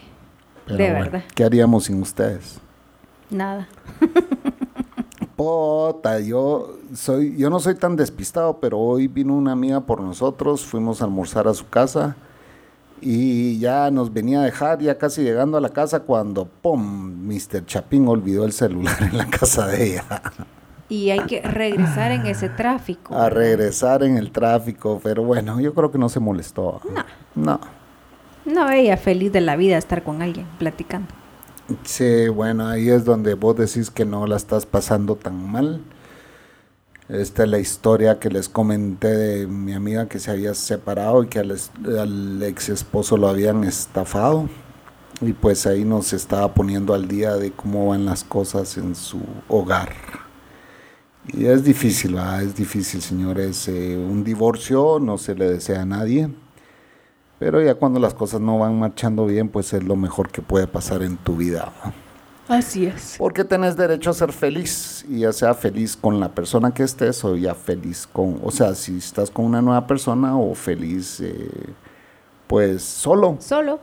de verdad. ¿Qué haríamos sin ustedes? Nada. Pota, yo soy, yo no soy tan despistado, pero hoy vino una amiga por nosotros, fuimos a almorzar a su casa y ya nos venía a dejar, ya casi llegando a la casa, cuando ¡pum! Mr. Chapín olvidó el celular en la casa de ella. Y hay que regresar en ese tráfico. A regresar en el tráfico, pero bueno, yo creo que no se molestó. No. No. No, ella feliz de la vida estar con alguien, platicando. Sí, bueno, ahí es donde vos decís que no la estás pasando tan mal. Esta es la historia que les comenté de mi amiga que se había separado y que al, ex esposo lo habían estafado. Y pues ahí nos estaba poniendo al día de cómo van las cosas en su hogar. Y es difícil, es difícil, señores. Eh, un divorcio no se le desea a nadie pero ya cuando las cosas no van marchando bien, pues es lo mejor que puede pasar en tu vida. Así es. Porque tenés derecho a ser feliz, y ya sea feliz con la persona que estés o ya feliz con, o sea, si estás con una nueva persona o feliz, eh, pues solo. Solo.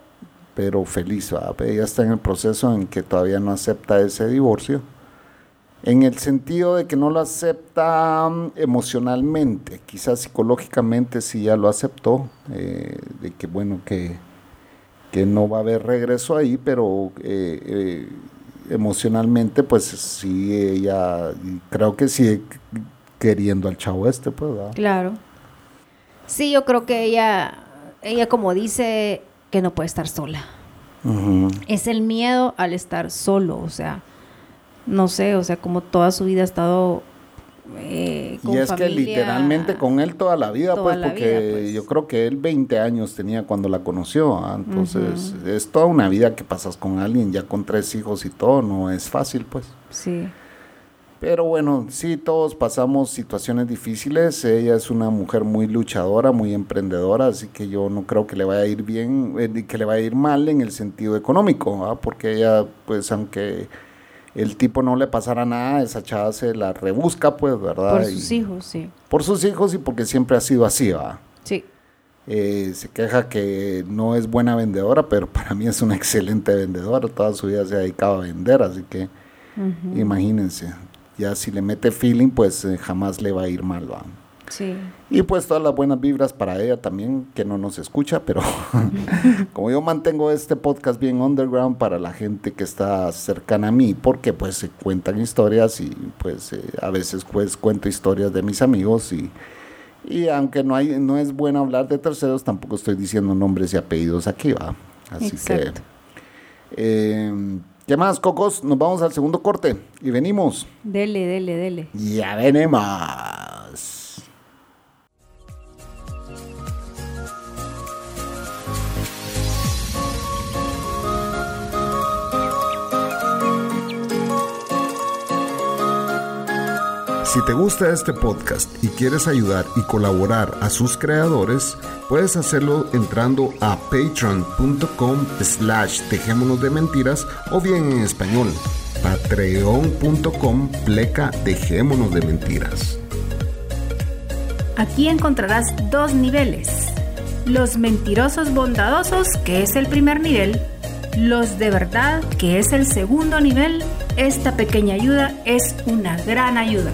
Pero feliz, ella está en el proceso en que todavía no acepta ese divorcio en el sentido de que no lo acepta mm, emocionalmente, quizás psicológicamente sí ya lo aceptó, eh, de que bueno, que, que, no va a haber regreso ahí, pero eh, eh, emocionalmente pues sí, ella creo que sigue queriendo al chavo este, pues. Claro. Sí, yo creo que ella, ella como dice, que no puede estar sola. Es el miedo al estar solo, o sea, no sé, o sea, como toda su vida ha estado eh, y es que literalmente con él toda la vida, pues, porque pues. yo creo que él 20 años tenía cuando la conoció, ¿ah? entonces es toda una vida que pasas con alguien, ya con tres hijos y todo, no es fácil, pues. Sí. Pero bueno, sí, todos pasamos situaciones difíciles, ella es una mujer muy luchadora, muy emprendedora, así que yo no creo que le vaya a ir bien, eh, que le vaya a ir mal en el sentido económico, ¿ah? porque ella, pues, aunque el tipo no le pasara nada, esa chava se la rebusca, pues, ¿verdad? Por sus hijos, sí. Por sus hijos y porque siempre ha sido así, ¿va? Sí. Eh, se queja que no es buena vendedora, pero para mí es una excelente vendedora. Toda su vida se ha dedicado a vender, así que imagínense. Ya si le mete feeling, pues eh, jamás le va a ir mal, ¿va? Y pues todas las buenas vibras para ella también, que no nos escucha, pero como yo mantengo este podcast bien underground para la gente que está cercana a mí, porque pues se cuentan historias y pues eh, a veces pues cuento historias de mis amigos y, y aunque no, hay, no es bueno hablar de terceros, tampoco estoy diciendo nombres y apellidos aquí, va. Así que... Eh, ¿Qué más, Cocos? Nos vamos al segundo corte y venimos. Dele, dele, dele. Ya venimos. Si te gusta este podcast y quieres ayudar y colaborar a sus creadores, puedes hacerlo entrando a patreon.com slash dejémonos de mentiras o bien en español, patreon.com pleca dejémonos de mentiras. Aquí encontrarás dos niveles. Los mentirosos bondadosos, que es el primer nivel, los de verdad, que es el segundo nivel, esta pequeña ayuda es una gran ayuda.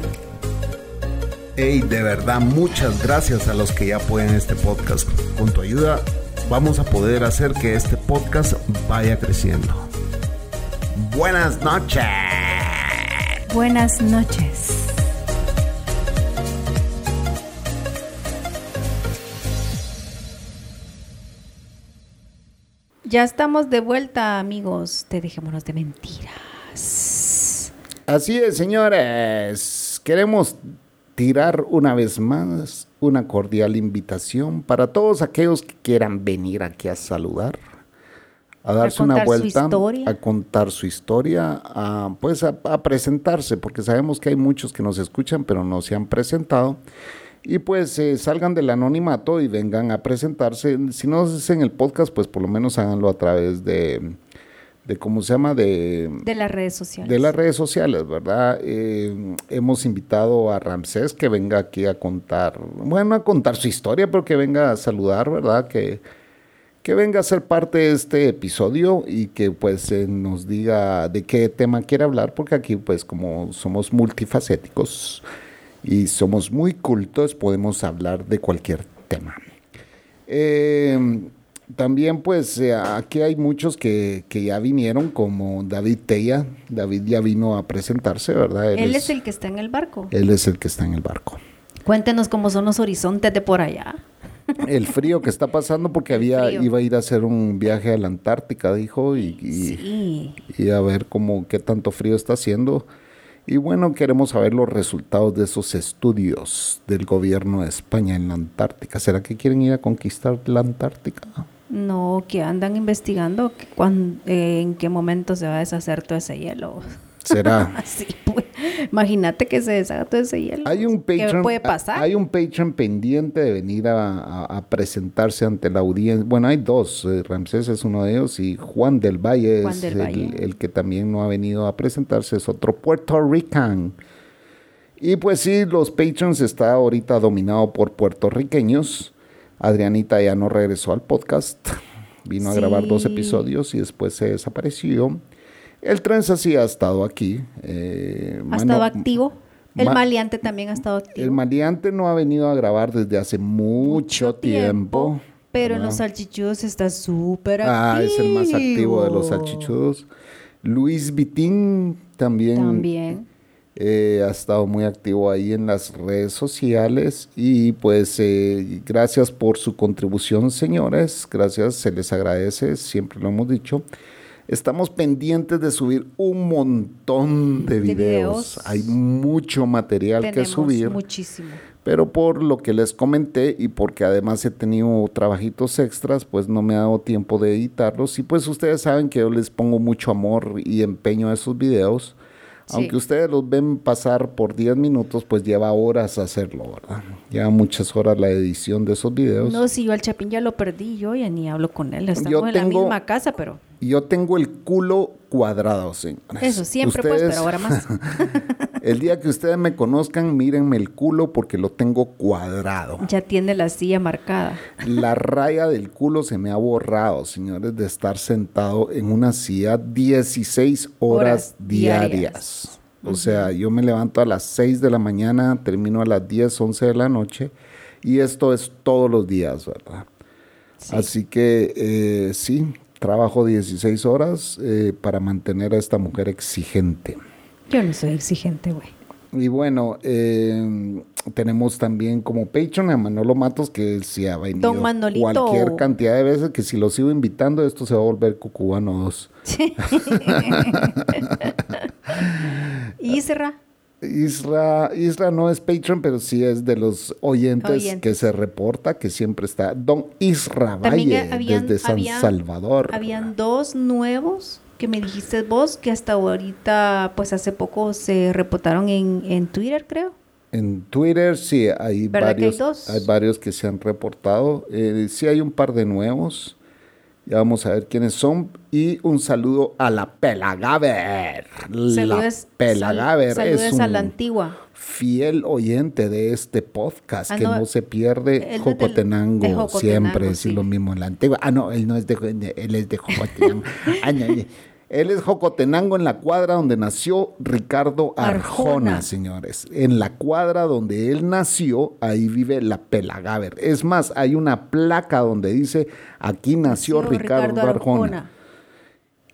Hey, de verdad, muchas gracias a los que ya apoyan este podcast. Con tu ayuda vamos a poder hacer que este podcast vaya creciendo. Buenas noches. Buenas noches. Ya estamos de vuelta, amigos. Te dejémonos de mentiras. Así es, señores. Queremos tirar una vez más una cordial invitación para todos aquellos que quieran venir aquí a saludar, a darse una vuelta, a contar su historia, a, pues a, presentarse, porque sabemos que hay muchos que nos escuchan pero no se han presentado. Y pues eh, salgan del anonimato y vengan a presentarse. Si no es en el podcast, pues por lo menos háganlo a través de, de cómo se llama, de, de las redes sociales. De las redes sociales, ¿verdad? Eh, hemos invitado a Ramsés que venga aquí a contar, bueno, a contar su historia, pero que venga a saludar, ¿verdad? Que, que venga a ser parte de este episodio y que pues eh, nos diga de qué tema quiere hablar, porque aquí pues como somos multifacéticos y somos muy cultos, podemos hablar de cualquier tema. Eh, también pues eh, aquí hay muchos que, ya vinieron, como David Teya. David ya vino a presentarse, ¿verdad? Él, es, el que está en el barco. Él es el que está en el barco. Cuéntenos cómo son los horizontes de por allá. El frío que está pasando porque había iba a ir a hacer un viaje a la Antártica, dijo, y, y, a ver cómo qué tanto frío está haciendo. Y bueno, queremos saber los resultados de esos estudios del gobierno de España en la Antártica. ¿Será que quieren ir a conquistar la Antártica? No, que andan investigando eh, en qué momento se va a deshacer todo ese hielo. ¿Será? sí, pues, imagínate que se deshaga todo ese hielo. Hay un patron, ¿Qué puede pasar? Hay un patron pendiente de venir a, presentarse ante la audiencia. Bueno, hay dos. Eh, Ramsés es uno de ellos y Juan del Valle es El, que también no ha venido a presentarse. Es otro Puerto Rican. Y pues sí, los patrons está ahorita dominado por puertorriqueños. Adrianita ya no regresó al podcast, vino a grabar dos episodios y después se desapareció. El Trenza sí ha estado aquí. Eh, ¿Ha estado activo? El maleante también ha estado activo. El maleante no ha venido a grabar desde hace mucho, tiempo, Pero en los salchichudos está súper activo. Ah, es el más activo de los salchichudos. Luis Vitín también. También. Eh, ha estado muy activo ahí en las redes sociales y pues eh, gracias por su contribución señores, gracias, se les agradece, siempre lo hemos dicho. Estamos pendientes de subir un montón de videos. Hay mucho material que subir. Muchísimo. Pero por lo que les comenté y porque además he tenido trabajitos extras, pues no me ha dado tiempo de editarlos. Y pues ustedes saben que yo les pongo mucho amor y empeño a esos videos. Aunque ustedes los ven pasar por 10 minutos, pues lleva horas hacerlo, ¿verdad? Lleva muchas horas la edición de esos videos. No, si yo al Chapín ya lo perdí, yo ya ni hablo con él. Estamos en la misma casa, pero... Yo tengo el culo cuadrado, señores. Eso, siempre pues, pero ahora más. el día que ustedes me conozcan, mírenme el culo porque lo tengo cuadrado. Ya tiene la silla marcada. La raya del culo se me ha borrado, señores, de estar sentado en una silla 16 horas, diarias. O sea, yo me levanto a las 6 de la mañana, termino a las 10, 11 de la noche. Y esto es todos los días, ¿verdad? Así que eh, sí, trabajo 16 horas eh, para mantener a esta mujer exigente. Yo no soy exigente, güey. Y bueno, eh, tenemos también como patron a Manolo Matos, que se ha venido cualquier cantidad de veces, que si lo sigo invitando, esto se va a volver Cucubano 2. Isra. Isra, Isra no es patron, pero sí es de los oyentes, que se reporta, que siempre está. Don Isra Valle, desde San Salvador. Habían dos nuevos que me dijiste vos, que hasta ahorita, pues hace poco se reportaron en, en Twitter, creo. En Twitter sí, hay varios, hay, varios que se han reportado. Eh, sí hay un par de nuevos. Ya vamos a ver quiénes son. Y un saludo a la Pelagaver. la Pelagaver es a la antigua. fiel oyente de este podcast ah, que no, se pierde. Jocotenango, siempre es lo mismo en la antigua. Ah, no, él no es de, él es de Jocotenango. ah, no, Él es Jocotenango en la cuadra donde nació Ricardo Arjona, señores. En la cuadra donde él nació, ahí vive la Pelagaver. Es más, hay una placa donde dice, aquí nació, Ricardo, Arjona.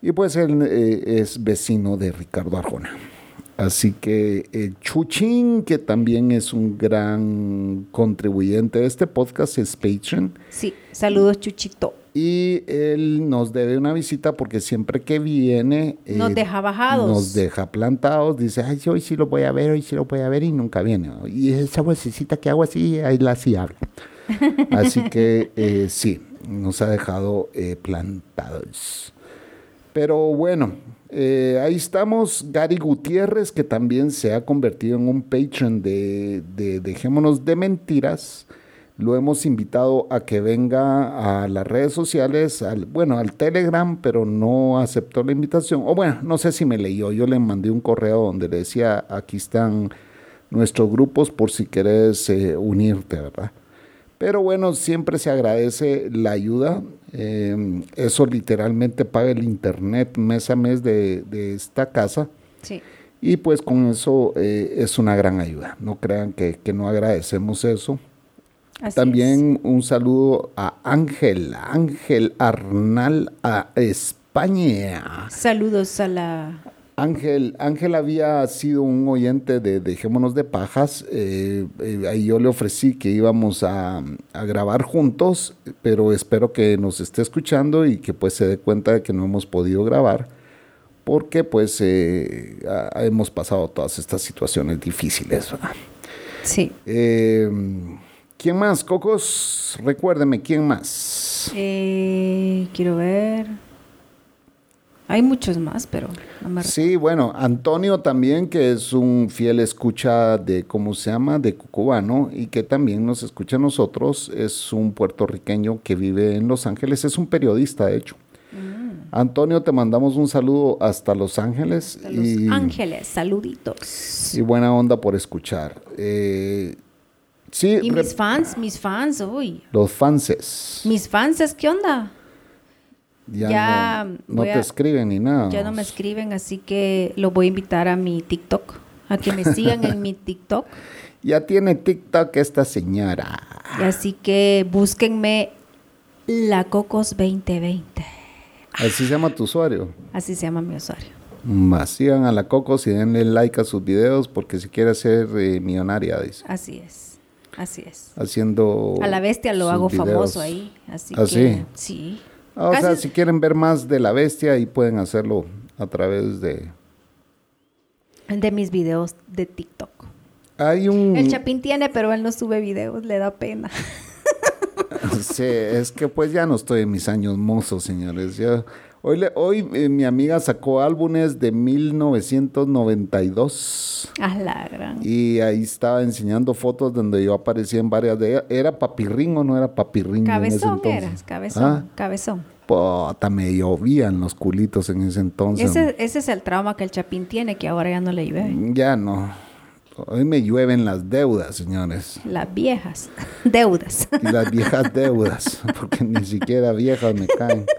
Y pues él eh, es vecino de Ricardo Arjona. Así que eh, Chuchín, que también es un gran contribuyente de este podcast, es Patreon. Sí, saludos Chuchito. Y él nos debe una visita porque siempre que viene... Nos eh, deja bajados. Nos deja plantados. Dice, ay, hoy sí lo voy a ver, hoy sí lo voy a ver y nunca viene. Y esa vocecita que hago así, ahí la sí habla. Así que eh, sí, nos ha dejado plantados. Pero bueno, eh, ahí estamos, Gary Gutiérrez, que también se ha convertido en un patron de, Dejémonos de Mentiras. Lo hemos invitado a que venga a las redes sociales, al, bueno, al Telegram, pero no aceptó la invitación. O bueno, no sé si me leyó. Yo le mandé un correo donde le decía, aquí están nuestros grupos por si querés eh, unirte, ¿verdad? Pero bueno, siempre se agradece la ayuda. Em, eso literalmente paga el internet mes a mes de, esta casa. Sí. Y pues con eso eh, es una gran ayuda. No crean que, no agradecemos eso. También un saludo a Ángel, Ángel Arnal a España. Saludos a la Ángel, Ángel había sido un oyente de Dejémonos de Pajas. Eh, eh, ahí yo le ofrecí que íbamos a, grabar juntos, pero espero que nos esté escuchando y que pues se dé cuenta de que no hemos podido grabar, porque pues eh, hemos pasado todas estas situaciones difíciles. Sí. ¿Quién más, Cocos? Recuérdeme, ¿quién más? quiero ver. Hay muchos más, pero Sí, bueno, Antonio también, que es un fiel escucha de, ¿cómo se llama?, de Cucubano, y que también nos escucha a nosotros, es un puertorriqueño que vive en Los Ángeles, es un periodista, de hecho. Mm. Antonio, te mandamos un saludo hasta Los Ángeles. Los Ángeles, saluditos. Y buena onda por escuchar. Eh, sí, y mis fans, mis fans, uy. Los fanses. Mis fanses, ¿qué onda? ya, no, te escriben ni nada. Ya no me escriben, así que lo voy a invitar a mi TikTok, a que me sigan en mi TikTok. Ya tiene TikTok esta señora. así que búsquenme la Cocos 2020. Así se llama tu usuario. Así se llama mi usuario. Más sigan a la Cocos y denle like a sus videos porque si quiere ser eh, millonaria, dice. Así es. Así es. Haciendo. A la bestia lo hago famoso ahí. Así ¿Ah, que, sí? Ah, o sea, si quieren ver más de la bestia, ahí pueden hacerlo a través de... De mis videos de TikTok. Hay un... El Chapín tiene, pero él no sube videos, le da pena. sí, es que pues ya no estoy en mis años mozos, señores. Ya Hoy, hoy eh, mi amiga sacó álbumes de 1992. Ah, la gran. Y ahí estaba enseñando fotos donde yo aparecía en varias de ellas. ¿Era papirrín o no era papirrín? Cabezón eras, cabezón, ¿Ah? cabezón. Puta, me llovían los culitos en ese entonces. Ese, ese es el trauma que el Chapín tiene, que ahora ya no le llueve. Ya no. Hoy me llueven las deudas, señores. Las viejas deudas. Y las viejas deudas, porque ni siquiera viejas me caen.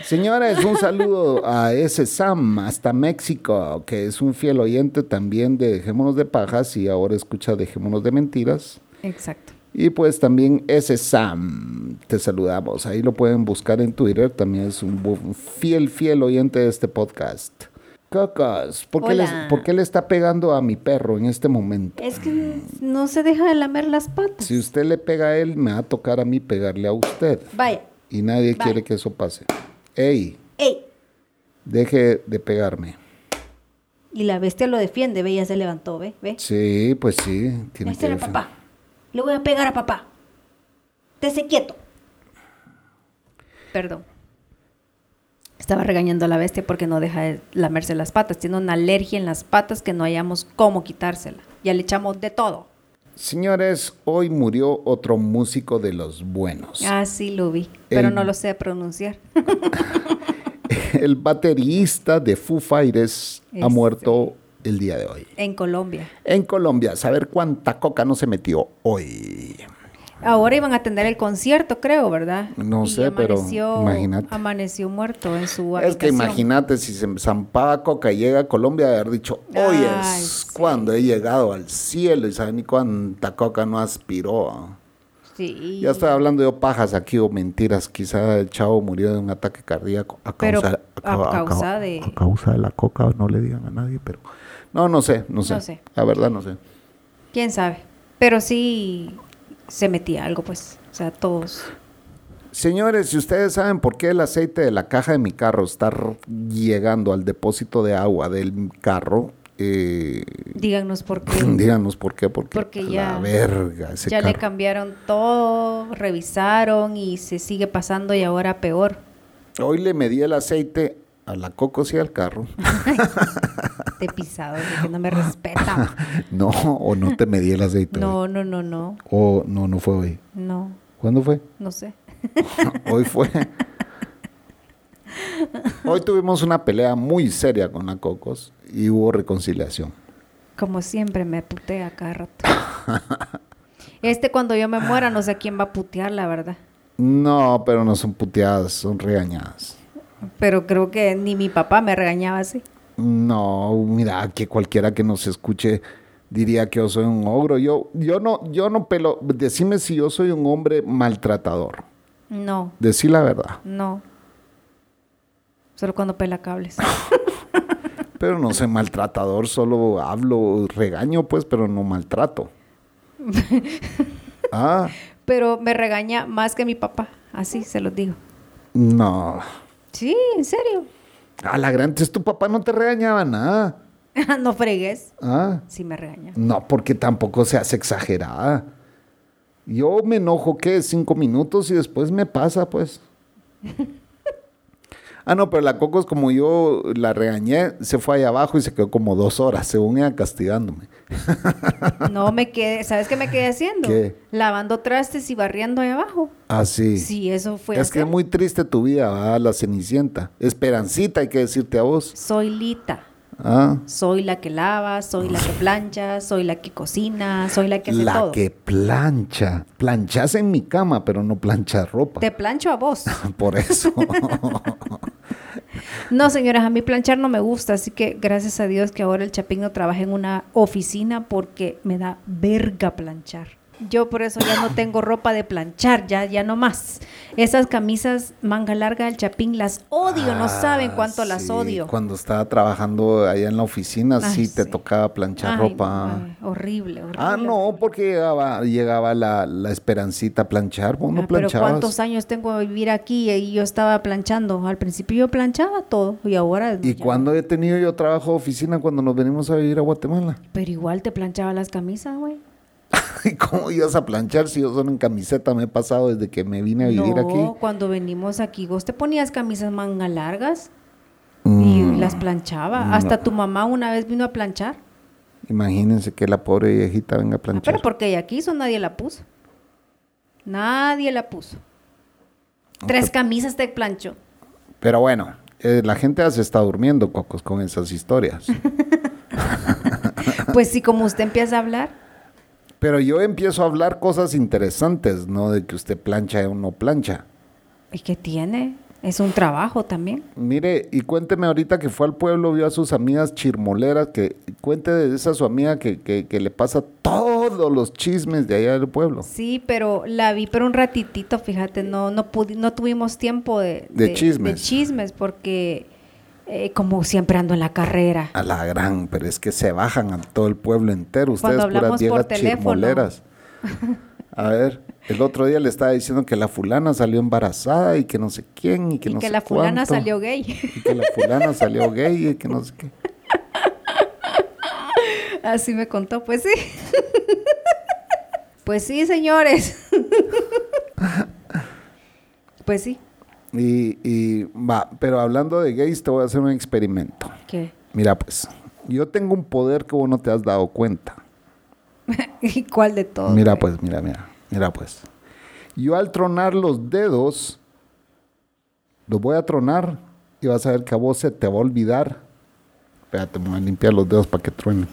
Señores, un saludo a ese Sam hasta México, que es un fiel oyente también de Dejémonos de Pajas y ahora escucha Dejémonos de Mentiras. Exacto. Y pues también ese Sam, te saludamos. Ahí lo pueden buscar en Twitter, también es un fiel, fiel oyente de este podcast. Cocos, ¿por qué, ¿por qué le está pegando a mi perro en este momento? Es que no se deja de lamer las patas. Si usted le pega a él, me va a tocar a mí pegarle a usted. Vaya. Y nadie quiere que eso pase. ¡Ey! ¡Ey! Deje de pegarme. Y la bestia lo defiende, ve, ya se levantó, ve, ve. Sí, pues sí. Tiene que a papá. Le voy a pegar a papá. Tese quieto. Perdón. Estaba regañando a la bestia porque no deja de lamerse las patas. Tiene una alergia en las patas que no hayamos cómo quitársela. Ya le echamos de todo. Señores, hoy murió otro músico de los buenos. Ah, sí, lo vi, pero no lo sé pronunciar. el baterista de Foo Fighters ha este. muerto el día de hoy. En Colombia. En Colombia. Saber cuánta coca no se metió hoy. Ahora iban a tener el concierto, creo, ¿verdad? No sé, pero imagínate. Amaneció muerto en su Es que imagínate si se zampaba Coca y llega a Colombia de haber dicho, oye, es cuando he llegado al cielo y saben ni cuánta Coca no aspiró. Sí. Ya estoy hablando yo pajas aquí o mentiras. Quizá el chavo murió de un ataque cardíaco a causa, causa de... A causa de la coca, no le digan a nadie, pero... No, no sé, no sé. No sé. La verdad no sé. ¿Quién sabe? Pero sí se metía algo, pues. O sea, todos. Señores, si ustedes saben por qué el aceite de la caja de mi carro está llegando al depósito de agua del carro, eh, díganos por qué. díganos por qué, porque, porque ya, la verga, ese ya le cambiaron todo, revisaron y se sigue pasando y ahora peor. Hoy le medí el aceite a la cocos y al carro. te pisado, que no me respeta. no, o no te medí el aceite. No, no, no, no. O no, no fue hoy. No. ¿Cuándo fue? No sé. hoy fue. Hoy tuvimos una pelea muy seria con la Cocos y hubo reconciliación. Como siempre me putea cada rato. Este cuando yo me muera no sé quién va a putear, la verdad. No, pero no son puteadas, son regañadas. Pero creo que ni mi papá me regañaba así. No, mira, que cualquiera que nos escuche diría que yo soy un ogro. Yo, yo no, yo no pelo. Decime si yo soy un hombre maltratador. No. Decí la verdad. No. Solo cuando pela cables. pero no soy maltratador, solo hablo, regaño, pues, pero no maltrato. ah. Pero me regaña más que mi papá, así se lo digo. No. Sí, en serio. Ah, la gran, es tu papá no te regañaba nada. no fregues. Ah. Sí me regaña. No, porque tampoco se hace exagerada. Yo me enojo, ¿qué? Cinco minutos y después me pasa, pues. Ah, no, pero la Cocos, como yo la regañé, se fue allá abajo y se quedó como dos horas, según ella castigándome. No, me quedé, ¿sabes qué me quedé haciendo? ¿Qué? Lavando trastes y barriendo allá abajo. Ah, sí. Sí, eso fue. Es que es muy triste tu vida, ¿verdad? la cenicienta. Esperancita, hay que decirte a vos. Soy Lita. Ah. Soy la que lava, soy la que plancha, soy la que cocina, soy la que hace todo. La que plancha. Planchas en mi cama, pero no planchas ropa. Te plancho a vos. Por eso. no, señoras, a mí planchar no me gusta, así que gracias a Dios que ahora el Chapín no trabaja en una oficina porque me da verga planchar. Yo por eso ya no tengo ropa de planchar, ya, ya no más. Esas camisas manga larga del Chapín las odio, no ah, saben cuánto las odio. Cuando estaba trabajando allá en la oficina, sí, te tocaba planchar ropa. horrible, horrible. Ah, no, porque llegaba, llegaba la, esperancita a planchar, vos no Pero ¿cuántos años tengo de vivir aquí y yo estaba planchando? Al principio yo planchaba todo y ahora... ¿Y cuándo he tenido yo trabajo de oficina cuando nos venimos a vivir a Guatemala? Pero igual te planchaba las camisas, güey. ¿Cómo ibas a planchar si yo solo en camiseta me he pasado desde que me vine a vivir aquí? No, cuando venimos aquí, vos te ponías camisas manga largas y mm, las planchaba. Hasta tu mamá una vez vino a planchar. Imagínense que la pobre viejita venga a ah, planchar. pero porque ella quiso, nadie la puso. Nadie la puso. Tres camisas te plancho. Pero bueno, eh, la gente se está durmiendo, Cocos, con esas historias. pues sí, como usted empieza a hablar. Pero yo empiezo a hablar cosas interesantes, no de que usted plancha o no plancha. ¿Y qué tiene? Es un trabajo también. Mire, y cuénteme ahorita que fue al pueblo, vio a sus amigas chirmoleras, que cuente de esa su amiga que, que, le pasa todos los chismes de allá del pueblo. Sí, pero la vi pero un ratitito, fíjate, no, no, no tuvimos tiempo de, de, chismes. De chismes, porque eh, como siempre ando en la carrera. A la gran, pero es que se bajan a todo el pueblo entero. Ustedes puras viejas chismoleras. A ver, el otro día le estaba diciendo que la fulana salió embarazada y que no sé quién y que y que la fulana salió gay. Y que la fulana salió gay y que no sé qué. Así me contó, pues sí. pues sí, señores. pues sí. Y, y va, pero hablando de gays, te voy a hacer un experimento. ¿Qué? Mira, pues, yo tengo un poder que vos no te has dado cuenta. ¿Y cuál de todos? Mira, pues, mira, mira, mira, pues. Yo al tronar los dedos, los voy a tronar y vas a ver que a vos se te va a olvidar. Espérate, me voy a limpiar los dedos para que truenen.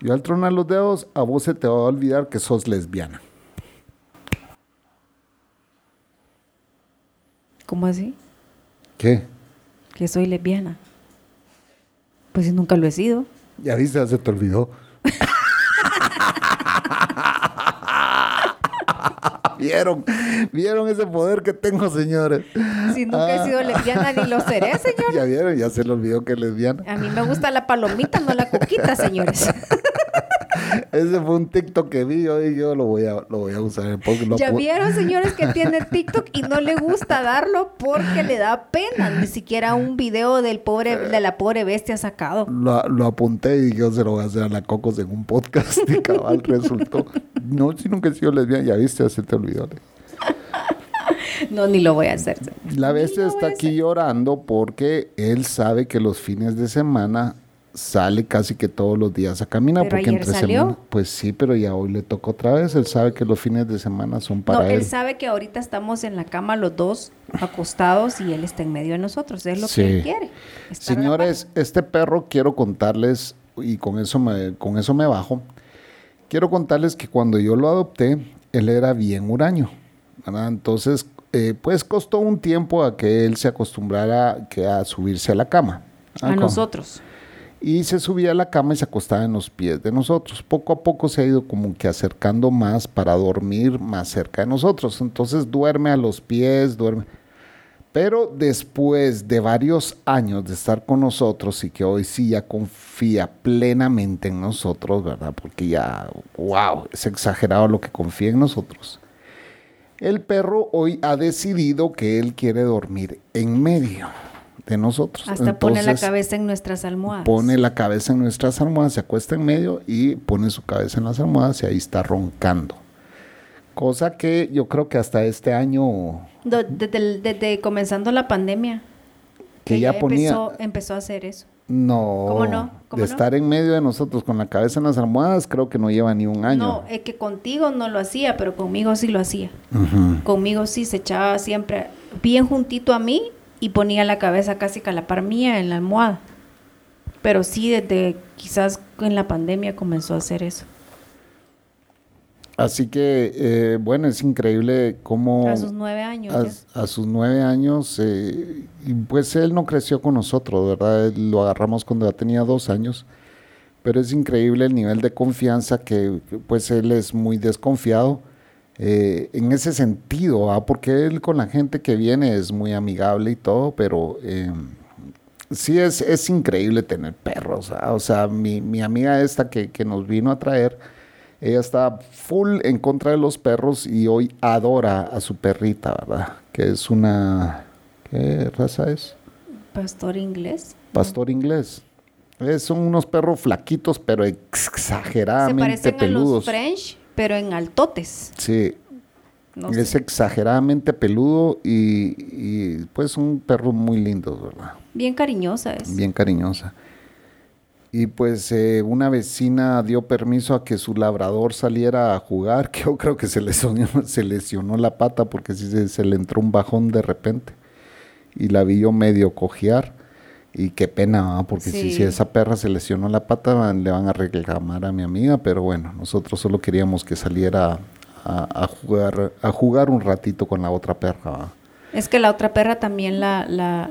Yo al tronar los dedos, a vos se te va a olvidar que sos lesbiana. ¿Cómo así? ¿Qué? Que soy lesbiana. Pues nunca lo he sido. Ya viste, se te olvidó. ¿Vieron? ¿Vieron ese poder que tengo, señores? Si nunca he sido ah. lesbiana ni lo seré, señor. Ya vieron, ya se le olvidó que es lesbiana. A mí me gusta la palomita, no la coquita, señores. Ese fue un TikTok que vi yo y yo lo voy a, lo voy a usar en el Ya vieron, señores, que tiene TikTok y no le gusta darlo porque le da pena. Ni siquiera un video del pobre, de la pobre bestia sacado. Lo, lo apunté y yo se lo voy a hacer a la Cocos en un podcast y cabal resultó. No, si nunca he sido lesbiana, ya viste, se te olvidó. No, ni lo voy a hacer. La bestia está aquí llorando porque él sabe que los fines de semana sale casi que todos los días a caminar. porque entre semana, pues sí, pero ya hoy le toca otra vez. Él sabe que los fines de semana son para no, él. Él sabe que ahorita estamos en la cama los dos acostados y él está en medio de nosotros. Es lo que él quiere. Señores, este perro quiero contarles, y con eso me, con eso me bajo. Quiero contarles que cuando yo lo adopté, él era bien huraño. Entonces, eh, pues costó un tiempo a que él se acostumbrara que a subirse a la cama. A nosotros y se subía a la cama y se acostaba en los pies de nosotros. Poco a poco se ha ido como que acercando más para dormir más cerca de nosotros. Entonces duerme a los pies, duerme. Pero después de varios años de estar con nosotros y que hoy sí ya confía plenamente en nosotros, ¿verdad? Porque ya, wow, es exagerado lo que confía en nosotros. El perro hoy ha decidido que él quiere dormir en medio de nosotros. Hasta pone la cabeza en nuestras almohadas. Pone la cabeza en nuestras almohadas, se acuesta en medio y pone su cabeza en las almohadas y ahí está roncando. Cosa que yo creo que hasta este año... Desde, comenzando la pandemia. Que, ya ponía... Empezó, a hacer eso. No. ¿Cómo no? de estar en medio de nosotros con la cabeza en las almohadas, creo que no lleva ni un año. No, es que contigo no lo hacía, pero conmigo sí lo hacía. Conmigo sí se echaba siempre bien juntito a mí y ponía la cabeza casi calapar mía en la almohada. Pero sí, desde quizás en la pandemia comenzó a hacer eso. Así que, eh, bueno, es increíble cómo... A sus nueve años. A, sus nueve años, eh, pues él no creció con nosotros, ¿verdad? Lo agarramos cuando ya tenía dos años. Pero es increíble el nivel de confianza que, pues él es muy desconfiado eh, en ese sentido, ¿ah? porque él con la gente que viene es muy amigable y todo, pero em, sí es, es increíble tener perros. ¿ah? O sea, mi, mi amiga esta que, que, nos vino a traer, ella está full en contra de los perros y hoy adora a su perrita, ¿verdad? Que es una... ¿Qué raza es? Pastor inglés. Pastor inglés. son unos perros flaquitos, pero exageradamente Se parecen peludos. A los French pero en altotes. Sí. es exageradamente peludo y, pues un perro muy lindo, ¿verdad? Bien cariñosa es. Bien cariñosa. Y pues eh, una vecina dio permiso a que su labrador saliera a jugar, que yo creo que se lesionó, se lesionó la pata porque sí se, se, le entró un bajón de repente. Y la vi yo medio cojear. Y qué pena, porque si, esa perra se lesionó la pata, le van a reclamar a mi amiga, pero bueno, nosotros solo queríamos que saliera a, jugar, a jugar un ratito con la otra perra. Es que la otra perra también la... la,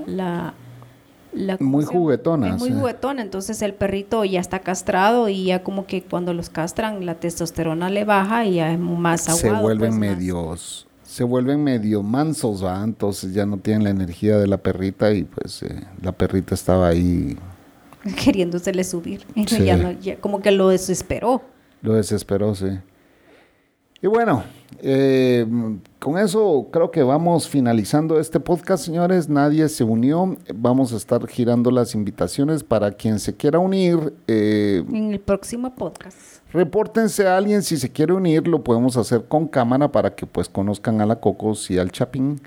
la, muy juguetona. Es muy juguetona, entonces el perrito ya está castrado y ya como que cuando los castran la testosterona le baja y ya es más aguado. Se vuelven pues, medios se vuelven medio mansos, ¿va? entonces ya no tienen la energía de la perrita y pues eh, la perrita estaba ahí queriéndosele subir. Ya, como que lo desesperó. Lo desesperó, sí. Y bueno, eh, con eso creo que vamos finalizando este podcast, señores. Nadie se unió. Vamos a estar girando las invitaciones para quien se quiera unir. Eh, en el próximo podcast. Repórtense a alguien si se quiere unir. Lo podemos hacer con cámara para que pues conozcan a la Cocos y al Chapín.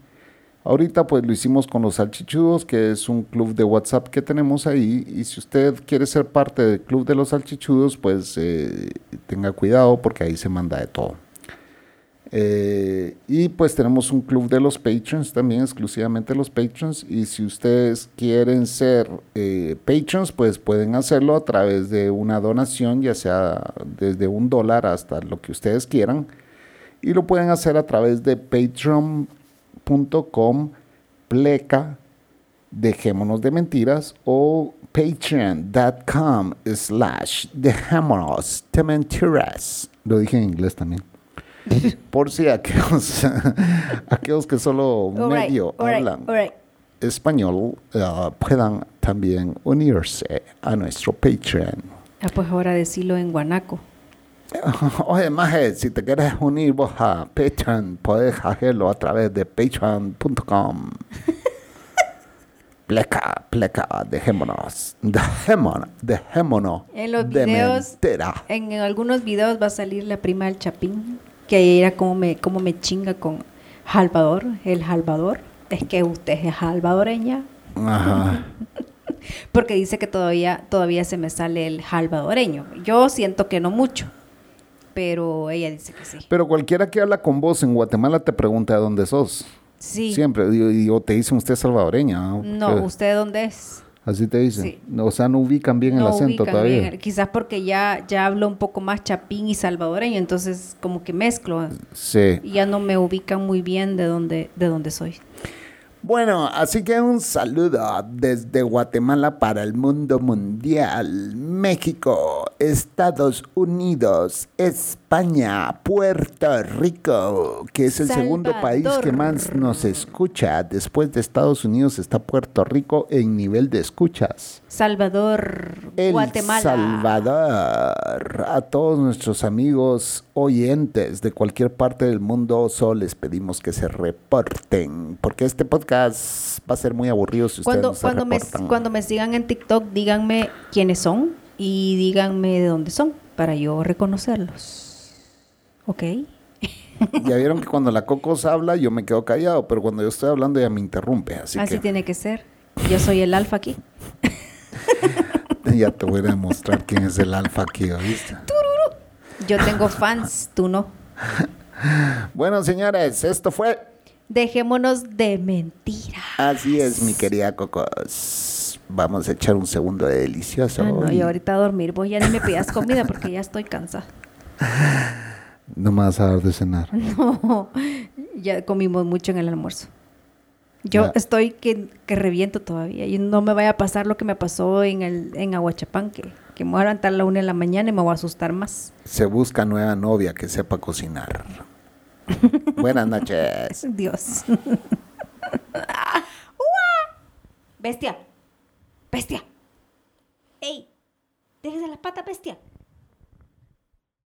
Ahorita pues lo hicimos con los salchichudos, que es un club de WhatsApp que tenemos ahí. Y si usted quiere ser parte del club de los salchichudos, pues eh, tenga cuidado porque ahí se manda de todo. Eh, y pues tenemos un club de los patrons también, exclusivamente los patrons. Y si ustedes quieren ser eh, patrons, pues pueden hacerlo a través de una donación, ya sea desde un dólar hasta lo que ustedes quieran. Y lo pueden hacer a través de patreon.com pleca dejémonos de mentiras o patreon.com slash dejémonos de mentiras. Lo dije en inglés también. Por si aquellos, aquellos que solo medio hablan español uh, puedan también unirse a nuestro Patreon. Ah, pues ahora decirlo en guanaco. Oye, Maje, si te quieres unir vos a Patreon, puedes hacerlo a través de patreon.com. pleca, pleca, dejémonos, dejémonos, dejémonos. En los videos, en, algunos videos va a salir la prima del Chapín, que era como me, como me chinga con Salvador, el Salvador. Es que usted es salvadoreña. Ajá. Porque dice que todavía, todavía se me sale el salvadoreño. Yo siento que no mucho pero ella dice que sí. Pero cualquiera que habla con vos en Guatemala te pregunta de dónde sos. Sí. Siempre. Y, o te dicen usted salvadoreña. No, ¿usted dónde es? Así te dicen. Sí. O sea, no ubican bien el acento todavía. Quizás porque ya, ya hablo un poco más chapín y salvadoreño, entonces como que mezclo. Sí. Y ya no me ubican muy bien de dónde, de dónde soy. Bueno, así que un saludo desde Guatemala para el mundo mundial, México, Estados Unidos, España, Puerto Rico, que es el segundo país que más nos escucha. Después de Estados Unidos está Puerto Rico en nivel de escuchas. Salvador, el Guatemala. Salvador. A todos nuestros amigos oyentes de cualquier parte del mundo, solo les pedimos que se reporten, porque este podcast va a ser muy aburrido si cuando, ustedes cuando me, cuando me sigan en TikTok, díganme quiénes son y díganme de dónde son para yo reconocerlos. ¿Ok? Ya vieron que cuando la Cocos habla yo me quedo callado, pero cuando yo estoy hablando ella me interrumpe. Así, así tiene que ser. Yo soy el alfa aquí. ya te voy a demostrar quién es el alfa aquí, ¿viste? Yo tengo fans, tú no. Bueno, señores, esto fue. Dejémonos de mentiras. Así es, mi querida Cocos. Vamos a echar un segundo de delicioso. Ah, no, y ahorita a dormir. Vos ya ni me pidas comida porque ya estoy cansada. No me vas a dar de cenar. No, ya comimos mucho en el almuerzo. Yo estoy que, que, reviento todavía y no me vaya a pasar lo que me pasó en, el, en Aguachapán, que, que me voy a levantar a la una de la mañana y me voy a asustar más. Se busca nueva novia que sepa cocinar. Buenas noches. Dios. bestia. Bestia. ¡Ey! Déjese las patas, bestia.